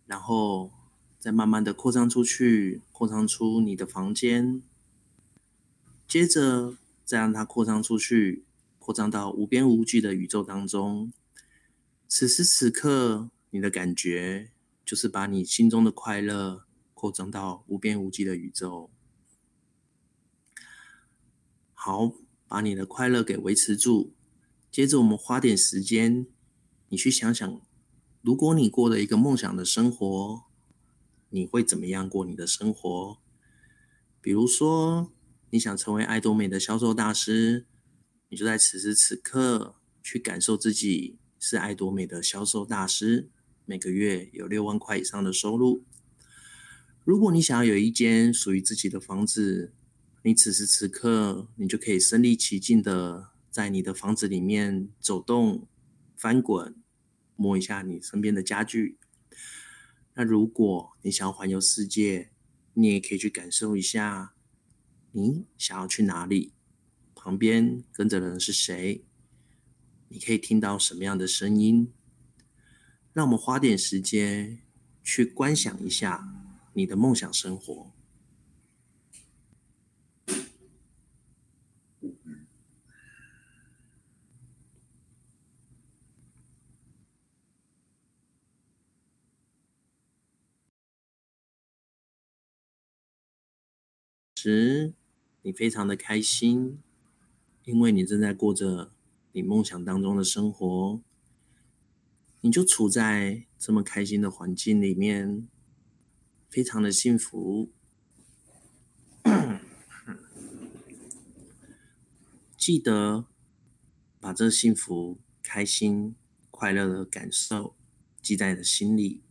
Speaker 1: 然后再慢慢的扩张出去，扩张出你的房间，接着再让它扩张出去，扩张到无边无际的宇宙当中。此时此刻，你的感觉就是把你心中的快乐扩张到无边无际的宇宙。好。把你的快乐给维持住，接着我们花点时间，你去想想，如果你过了一个梦想的生活，你会怎么样过你的生活？比如说，你想成为爱多美的销售大师，你就在此时此刻去感受自己是爱多美的销售大师，每个月有六万块以上的收入。如果你想要有一间属于自己的房子，你此时此刻，你就可以身临其境的在你的房子里面走动、翻滚，摸一下你身边的家具。那如果你想要环游世界，你也可以去感受一下，你想要去哪里，旁边跟着的人是谁，你可以听到什么样的声音。让我们花点时间去观想一下你的梦想生活。时，你非常的开心，因为你正在过着你梦想当中的生活，你就处在这么开心的环境里面，非常的幸福。记得把这幸福、开心、快乐的感受记在你的心里。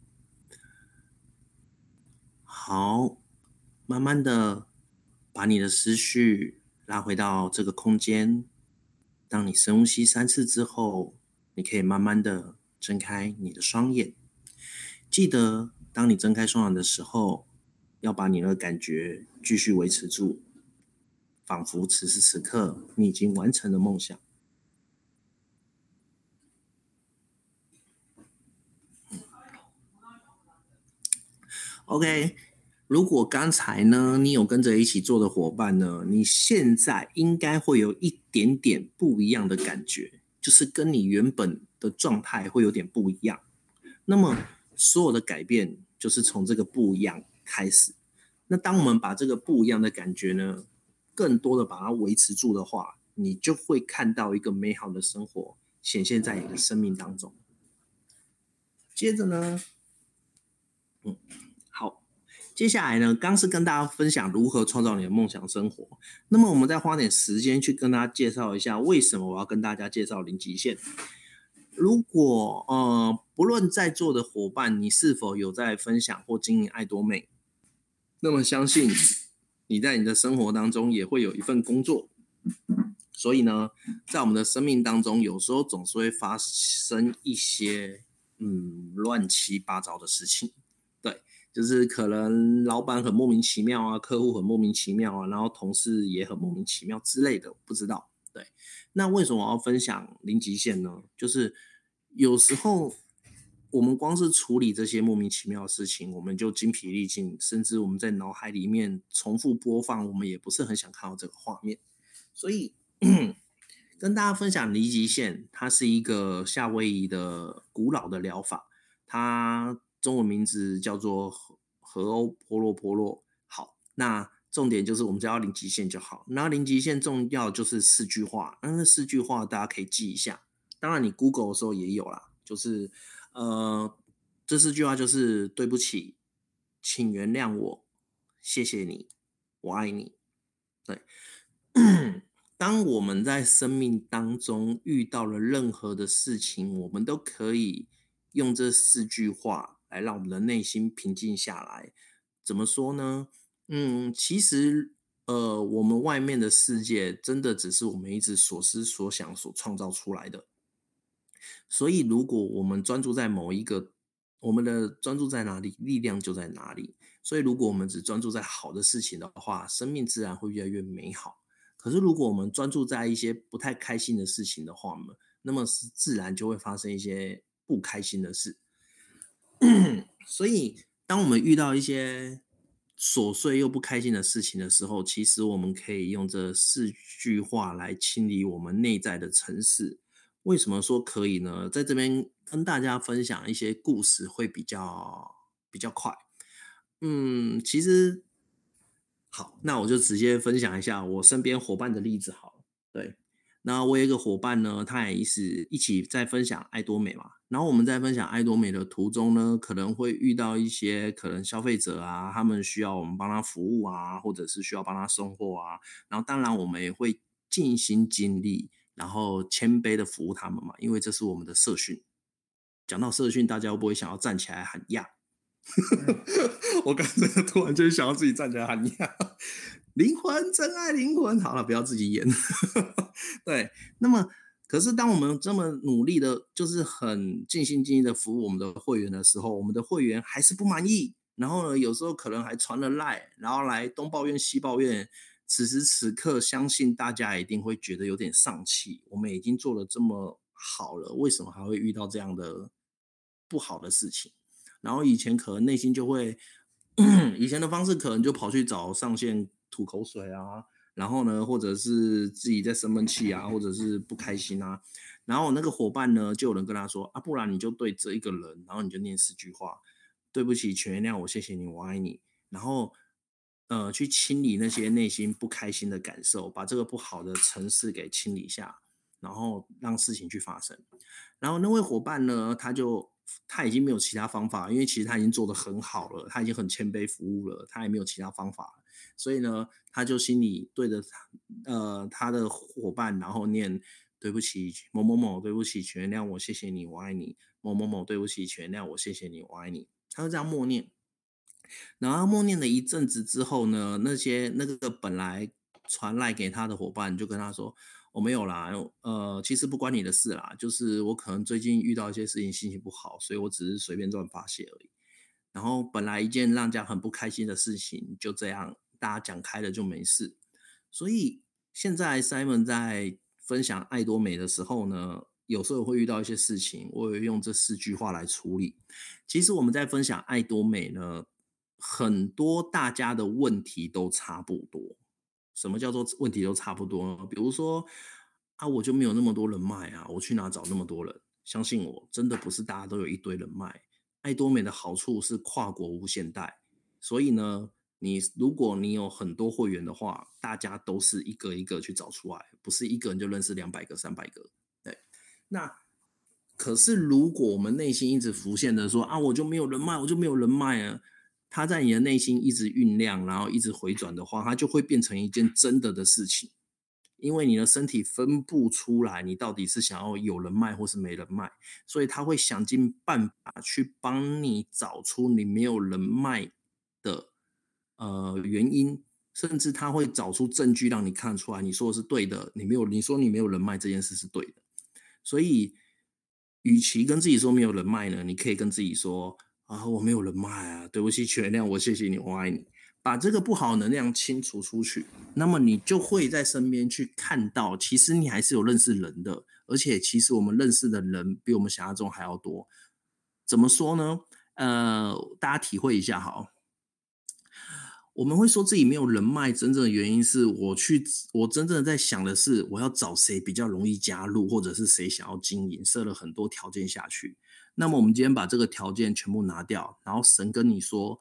Speaker 1: 好，慢慢的把你的思绪拉回到这个空间。当你深呼吸三次之后，你可以慢慢的睁开你的双眼。记得，当你睁开双眼的时候，要把你的感觉继续维持住，仿佛此时此刻你已经完成了梦想。OK，如果刚才呢，你有跟着一起做的伙伴呢，你现在应该会有一点点不一样的感觉，就是跟你原本的状态会有点不一样。那么，所有的改变就是从这个不一样开始，那当我们把这个不一样的感觉呢，更多的把它维持住的话，你就会看到一个美好的生活显现在你的生命当中。接着呢，嗯，接下来呢，刚是跟大家分享如何创造你的梦想生活。那么我们再花点时间去跟大家介绍一下，为什么我要跟大家介绍零极限。如果呃，不论在座的伙伴，你是否有在分享或经营爱多美，那么相信你在你的生活当中也会有一份工作。所以呢，在我们的生命当中，有时候总是会发生一些嗯乱七八糟的事情。就是可能老板很莫名其妙啊，客户很莫名其妙啊，然后同事也很莫名其妙之类的，不知道。对，那为什么我要分享零极限呢？就是有时候我们光是处理这些莫名其妙的事情，我们就精疲力尽，甚至我们在脑海里面重复播放，我们也不是很想看到这个画面。所以 跟大家分享零极限，它是一个夏威夷的古老的疗法，它中文名字叫做荷荷欧波洛波洛。好，那。重点就是我们只要零极限就好。那零极限重要就是四句话，那那四句话大家可以记一下。当然你 Google 的时候也有啦，就是呃，这四句话就是对不起，请原谅我，谢谢你，我爱你。对，当我们在生命当中遇到了任何的事情，我们都可以用这四句话来让我们的内心平静下来。怎么说呢？嗯，其实，呃，我们外面的世界真的只是我们一直所思所想所创造出来的。所以，如果我们专注在某一个，我们的专注在哪里，力量就在哪里。所以，如果我们只专注在好的事情的话，生命自然会越来越美好。可是，如果我们专注在一些不太开心的事情的话呢，那么是自然就会发生一些不开心的事。所以，当我们遇到一些琐碎又不开心的事情的时候，其实我们可以用这四句话来清理我们内在的城市。为什么说可以呢？在这边跟大家分享一些故事会比较比较快。嗯，其实好，那我就直接分享一下我身边伙伴的例子好了。对。那我有一个伙伴呢，他也是一起在分享爱多美嘛。然后我们在分享爱多美的途中呢，可能会遇到一些可能消费者啊，他们需要我们帮他服务啊，或者是需要帮他送货啊。然后当然我们也会尽心尽力，然后谦卑的服务他们嘛，因为这是我们的社训。讲到社训，大家会不会想要站起来喊呀？我刚才突然间想要自己站起来喊呀。灵魂，真爱灵魂。好了，不要自己演。对，那么，可是当我们这么努力的，就是很尽心尽力的服务我们的会员的时候，我们的会员还是不满意。然后呢，有时候可能还传了赖，然后来东抱怨西抱怨。此时此刻，相信大家一定会觉得有点丧气。我们已经做了这么好了，为什么还会遇到这样的不好的事情？然后以前可能内心就会，以前的方式可能就跑去找上线。吐口水啊，然后呢，或者是自己在生闷气啊，或者是不开心啊，然后那个伙伴呢，就有人跟他说啊，不然你就对这一个人，然后你就念四句话，对不起，请原谅我，谢谢你，我爱你，然后呃，去清理那些内心不开心的感受，把这个不好的城市给清理下，然后让事情去发生。然后那位伙伴呢，他就他已经没有其他方法，因为其实他已经做得很好了，他已经很谦卑服务了，他也没有其他方法。所以呢，他就心里对着他，呃，他的伙伴，然后念对不起，某某某，对不起，请原谅我，谢谢你，我爱你。某某某，对不起，请原谅我，谢谢你，我爱你。他就这样默念，然后默念了一阵子之后呢，那些那个本来传来给他的伙伴就跟他说：“我没有啦，呃，其实不关你的事啦，就是我可能最近遇到一些事情，心情不好，所以我只是随便乱发泄而已。”然后本来一件让人家很不开心的事情，就这样大家讲开了就没事。所以现在 Simon 在分享爱多美的时候呢，有时候会遇到一些事情，我会用这四句话来处理。其实我们在分享爱多美呢，很多大家的问题都差不多。什么叫做问题都差不多呢？比如说啊，我就没有那么多人脉啊，我去哪找那么多人？相信我，真的不是大家都有一堆人脉。爱多美的好处是跨国无限贷，所以呢，你如果你有很多会员的话，大家都是一个一个去找出来，不是一个人就认识两百个、三百个。对，那可是如果我们内心一直浮现的说啊，我就没有人脉，我就没有人脉啊，它在你的内心一直酝酿，然后一直回转的话，它就会变成一件真的的事情。因为你的身体分不出来，你到底是想要有人脉或是没人脉，所以他会想尽办法去帮你找出你没有人脉呃原因，甚至他会找出证据让你看出来，你说的是对的，你没有，你说你没有人脉这件事是对的。所以，与其跟自己说没有人脉呢，你可以跟自己说啊，我没有人脉啊，对不起，原谅我，谢谢你，我爱你。把这个不好能量清除出去，那么你就会在身边去看到，其实你还是有认识人的，而且其实我们认识的人比我们想象中还要多。怎么说呢？呃，大家体会一下哈。我们会说自己没有人脉，真正的原因是我去，我真正的在想的是，我要找谁比较容易加入，或者是谁想要经营，设了很多条件下去。那么我们今天把这个条件全部拿掉，然后神跟你说。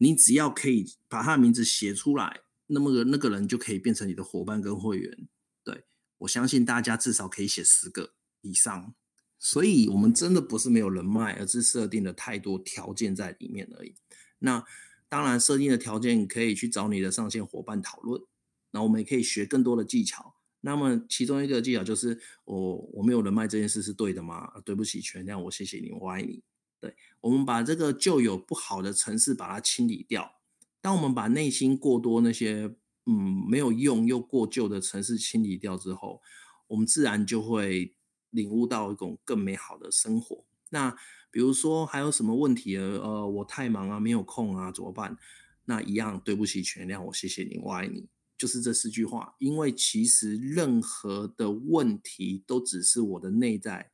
Speaker 1: 你只要可以把他的名字写出来，那么个那个人就可以变成你的伙伴跟会员。对，我相信大家至少可以写十个以上。所以，我们真的不是没有人脉，而是设定了太多条件在里面而已。那当然，设定的条件可以去找你的上线伙伴讨论。那我们也可以学更多的技巧。那么，其中一个技巧就是，我我没有人脉这件事是对的吗？对不起，全谅我，谢谢你，我爱你。对，我们把这个旧有不好的城市把它清理掉。当我们把内心过多那些嗯没有用又过旧的城市清理掉之后，我们自然就会领悟到一种更美好的生活。那比如说还有什么问题？呃，我太忙啊，没有空啊，怎么办？那一样，对不起，全谅我，谢谢你，我爱你，就是这四句话。因为其实任何的问题都只是我的内在。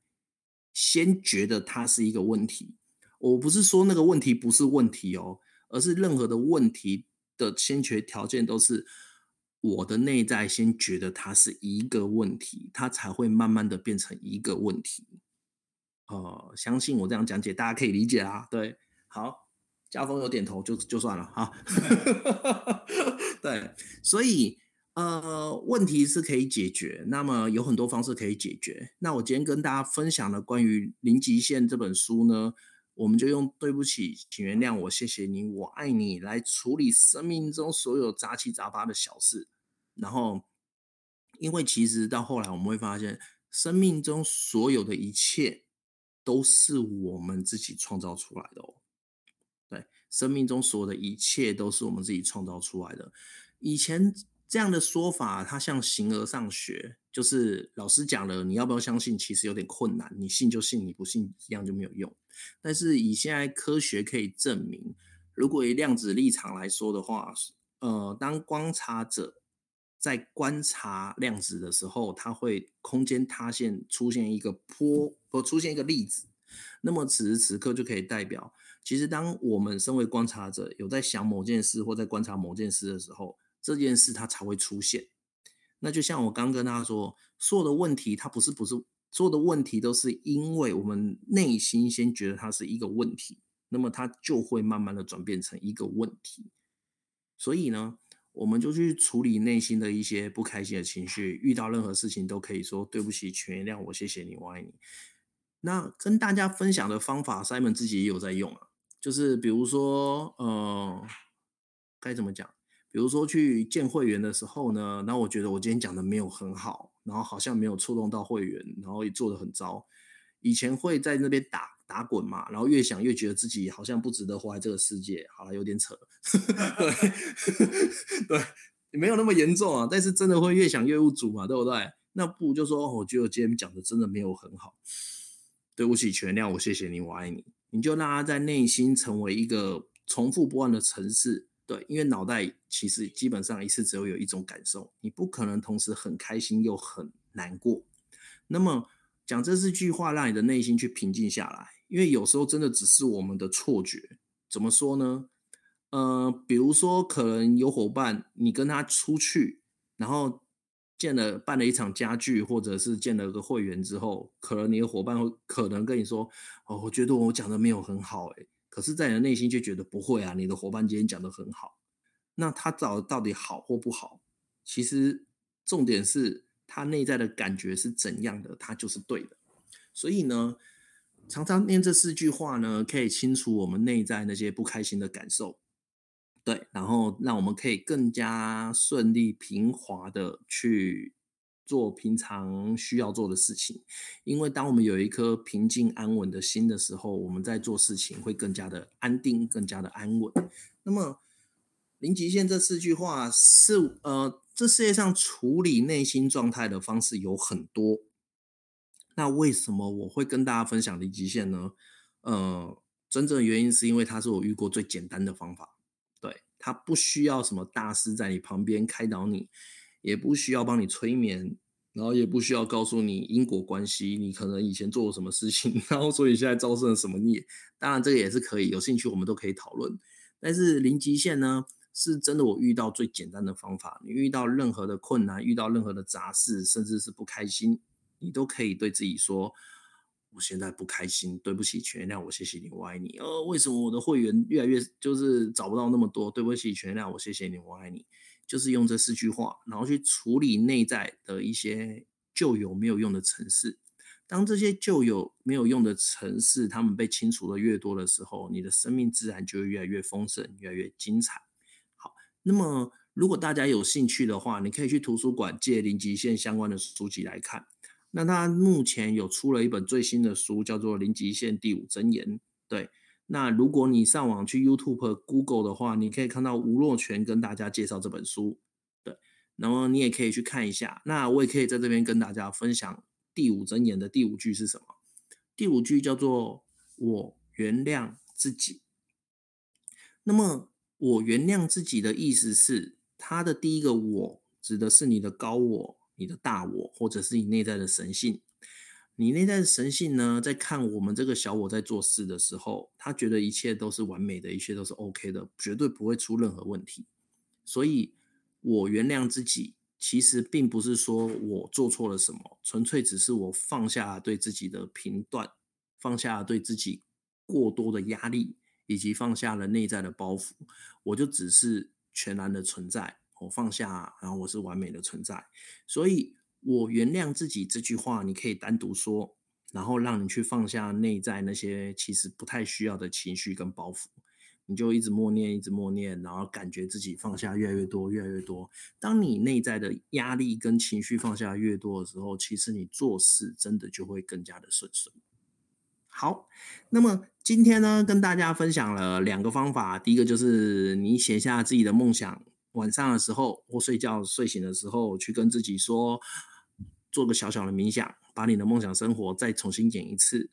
Speaker 1: 先觉得它是一个问题，我不是说那个问题不是问题哦，而是任何的问题的先决条件都是我的内在先觉得它是一个问题，它才会慢慢的变成一个问题。呃，相信我这样讲解，大家可以理解啊。对，好，家峰有点头就就算了哈。对，所以。呃，问题是可以解决，那么有很多方式可以解决。那我今天跟大家分享的关于《零极限》这本书呢，我们就用“对不起，请原谅我，谢谢你，我爱你”来处理生命中所有杂七杂八的小事。然后，因为其实到后来我们会发现，生命中所有的一切都是我们自己创造出来的哦。对，生命中所有的一切都是我们自己创造出来的。以前。这样的说法，它像形而上学，就是老师讲了，你要不要相信？其实有点困难，你信就信，你不信一样就没有用。但是以现在科学可以证明，如果以量子立场来说的话，呃，当观察者在观察量子的时候，它会空间塌陷，出现一个波，或出现一个例子。那么此时此刻就可以代表，其实当我们身为观察者，有在想某件事或在观察某件事的时候。这件事它才会出现，那就像我刚跟大家说，所有的问题它不是不是所有的问题都是因为我们内心先觉得它是一个问题，那么它就会慢慢的转变成一个问题。所以呢，我们就去处理内心的一些不开心的情绪，遇到任何事情都可以说对不起，请原谅我，谢谢你，我爱你。那跟大家分享的方法，Simon 自己也有在用啊，就是比如说，呃，该怎么讲？比如说去见会员的时候呢，那我觉得我今天讲的没有很好，然后好像没有触动到会员，然后也做得很糟。以前会在那边打打滚嘛，然后越想越觉得自己好像不值得活在这个世界。好了，有点扯，对 对，没有那么严重啊，但是真的会越想越无助嘛，对不对？那不如就说，我觉得我今天讲的真的没有很好，对不起，全谅我，谢谢你，我爱你。你就让他在内心成为一个重复不断的程式，对，因为脑袋其实基本上一次只会有一种感受，你不可能同时很开心又很难过。那么。讲这四句话，让你的内心去平静下来，因为有时候真的只是我们的错觉。怎么说呢？呃，比如说，可能有伙伴，你跟他出去，然后建了办了一场家具，或者是建了个会员之后，可能你的伙伴会可能跟你说：“哦，我觉得我讲的没有很好。”诶，可是，在你的内心却觉得不会啊，你的伙伴今天讲的很好。那他找到底好或不好？其实重点是。他内在的感觉是怎样的，他就是对的。所以呢，常常念这四句话呢，可以清除我们内在那些不开心的感受，对，然后让我们可以更加顺利、平滑的去做平常需要做的事情。因为当我们有一颗平静安稳的心的时候，我们在做事情会更加的安定、更加的安稳。那么，零极限这四句话是呃。这世界上处理内心状态的方式有很多，那为什么我会跟大家分享零极限呢？呃，真正原因是因为它是我遇过最简单的方法，他，不需要什么大师在你旁边开导你，也不需要帮你催眠，然后也不需要告诉你因果关系，你可能以前做了什么事情，然后所以现在招生了什么孽。当然这个也是可以，有兴趣我们都可以讨论。但是零极限呢？是真的，我遇到最简单的方法。你遇到任何的困难，遇到任何的杂事，甚至是不开心，你都可以对自己说：“我现在不开心，对不起，全谅我，谢谢你，我爱你。”呃，为什么我的会员越来越就是找不到那么多？对不起，全谅我，谢谢你，我爱你。就是用这四句话，然后去处理内在的一些旧有没有用的城市。当这些旧有没有用的城市，他们被清除的越多的时候，你的生命自然就会越来越丰盛，越来越精彩。好那么，如果大家有兴趣的话，你可以去图书馆借零极限相关的书籍来看。那他目前有出了一本最新的书，叫做《零极限第五真言》。对，那如果你上网去 YouTube、Google 的话，你可以看到吴若权跟大家介绍这本书。对，那么你也可以去看一下。那我也可以在这边跟大家分享第五真言的第五句是什么？第五句叫做“我原谅自己”。那么。我原谅自己的意思是，他的第一个我指的是你的高我、你的大我，或者是你内在的神性。你内在的神性呢，在看我们这个小我在做事的时候，他觉得一切都是完美的，一切都是 OK 的，绝对不会出任何问题。所以，我原谅自己，其实并不是说我做错了什么，纯粹只是我放下对自己的评断，放下对自己过多的压力。以及放下了内在的包袱，我就只是全然的存在。我放下，然后我是完美的存在。所以，我原谅自己这句话，你可以单独说，然后让你去放下内在那些其实不太需要的情绪跟包袱。你就一直默念，一直默念，然后感觉自己放下越来越多，越来越多。当你内在的压力跟情绪放下越多的时候，其实你做事真的就会更加的顺顺。好，那么今天呢，跟大家分享了两个方法。第一个就是你写下自己的梦想，晚上的时候或睡觉睡醒的时候，去跟自己说，做个小小的冥想，把你的梦想生活再重新演一次。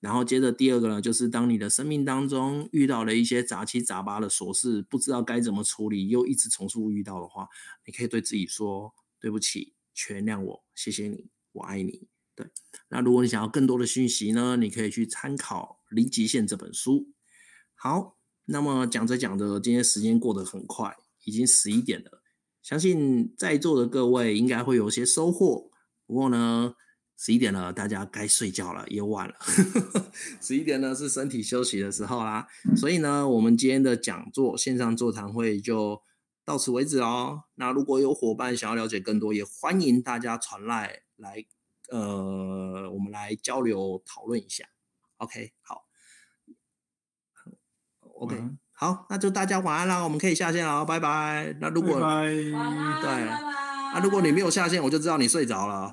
Speaker 1: 然后接着第二个呢，就是当你的生命当中遇到了一些杂七杂八的琐事，不知道该怎么处理，又一直重复遇到的话，你可以对自己说：对不起，全谅我，谢谢你，我爱你。对，那如果你想要更多的讯息呢，你可以去参考《零极限》这本书。好，那么讲着讲着，今天时间过得很快，已经十一点了。相信在座的各位应该会有些收获。不过呢，十一点了，大家该睡觉了，也晚了。十一点呢是身体休息的时候啦，所以呢，我们今天的讲座线上座谈会就到此为止哦。那如果有伙伴想要了解更多，也欢迎大家传来来。呃，我们来交流讨论一下。OK，好，OK，好，那就大家晚安啦，我们可以下线了，拜拜。那如果
Speaker 3: 拜拜
Speaker 1: 对，拜拜。啊，如果你没有下线，我就知道你睡着了。